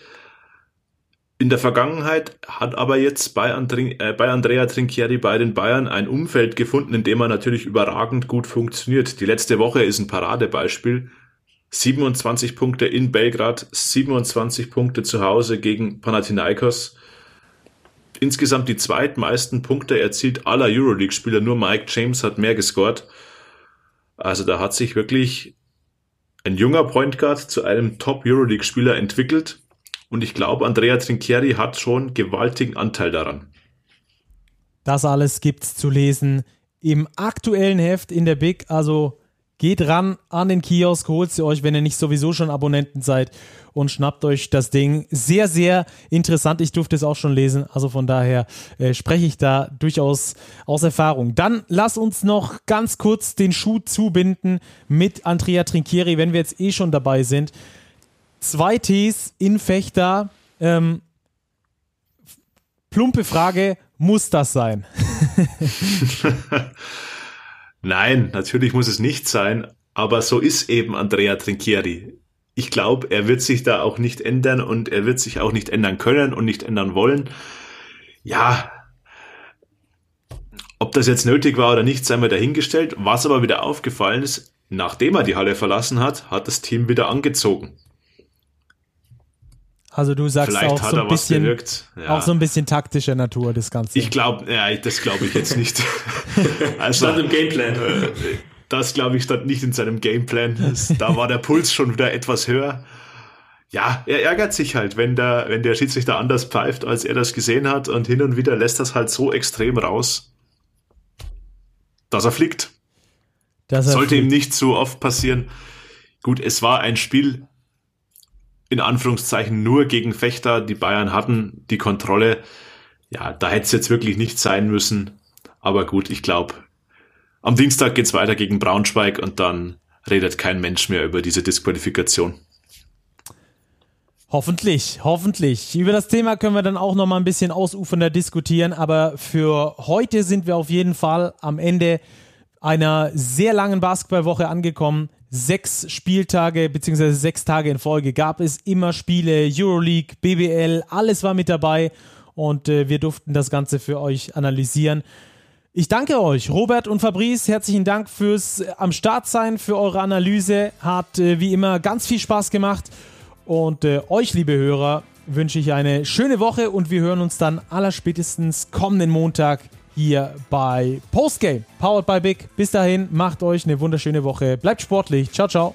[SPEAKER 2] in der Vergangenheit, hat aber jetzt bei, Andri äh, bei Andrea Trinchieri bei den Bayern ein Umfeld gefunden, in dem er natürlich überragend gut funktioniert. Die letzte Woche ist ein Paradebeispiel. 27 Punkte in Belgrad, 27 Punkte zu Hause gegen Panathinaikos. Insgesamt die zweitmeisten Punkte erzielt aller Euroleague-Spieler. Nur Mike James hat mehr gescored. Also da hat sich wirklich ein junger Point Guard zu einem Top Euroleague-Spieler entwickelt. Und ich glaube, Andrea Trinchieri hat schon gewaltigen Anteil daran.
[SPEAKER 1] Das alles gibt's zu lesen im aktuellen Heft in der Big. Also Geht ran an den Kiosk, holt sie euch, wenn ihr nicht sowieso schon Abonnenten seid und schnappt euch das Ding. Sehr, sehr interessant. Ich durfte es auch schon lesen. Also von daher äh, spreche ich da durchaus aus Erfahrung. Dann lass uns noch ganz kurz den Schuh zubinden mit Andrea Trinchieri, wenn wir jetzt eh schon dabei sind. Zwei Ts in Fechter. Ähm, plumpe Frage, muss das sein?
[SPEAKER 2] Nein, natürlich muss es nicht sein, aber so ist eben Andrea Trinchieri. Ich glaube, er wird sich da auch nicht ändern und er wird sich auch nicht ändern können und nicht ändern wollen. Ja, ob das jetzt nötig war oder nicht, sei mal dahingestellt. Was aber wieder aufgefallen ist, nachdem er die Halle verlassen hat, hat das Team wieder angezogen.
[SPEAKER 1] Also du sagst Vielleicht auch so ein bisschen, ja. auch so ein bisschen taktischer Natur das Ganze.
[SPEAKER 2] Ich glaube, ja, das glaube ich jetzt nicht.
[SPEAKER 3] also, stand im Gameplan.
[SPEAKER 2] Das glaube ich stand nicht in seinem Gameplan. Das, da war der Puls schon wieder etwas höher. Ja, er ärgert sich halt, wenn der, wenn der Schiedsrichter anders pfeift, als er das gesehen hat und hin und wieder lässt das halt so extrem raus, dass er fliegt. Dass er Sollte fliegt. ihm nicht so oft passieren. Gut, es war ein Spiel, in Anführungszeichen nur gegen Fechter. Die Bayern hatten die Kontrolle. Ja, da hätte es jetzt wirklich nicht sein müssen. Aber gut, ich glaube, am Dienstag geht's weiter gegen Braunschweig und dann redet kein Mensch mehr über diese Disqualifikation.
[SPEAKER 1] Hoffentlich, hoffentlich. Über das Thema können wir dann auch noch mal ein bisschen ausufernder diskutieren, aber für heute sind wir auf jeden Fall am Ende einer sehr langen Basketballwoche angekommen sechs Spieltage bzw. sechs Tage in Folge gab es immer Spiele, Euroleague, BBL, alles war mit dabei und äh, wir durften das Ganze für euch analysieren. Ich danke euch, Robert und Fabrice, herzlichen Dank fürs äh, am Start sein, für eure Analyse. Hat äh, wie immer ganz viel Spaß gemacht und äh, euch, liebe Hörer, wünsche ich eine schöne Woche und wir hören uns dann allerspätestens kommenden Montag hier bei Postgame, powered by Big. Bis dahin, macht euch eine wunderschöne Woche. Bleibt sportlich. Ciao, ciao.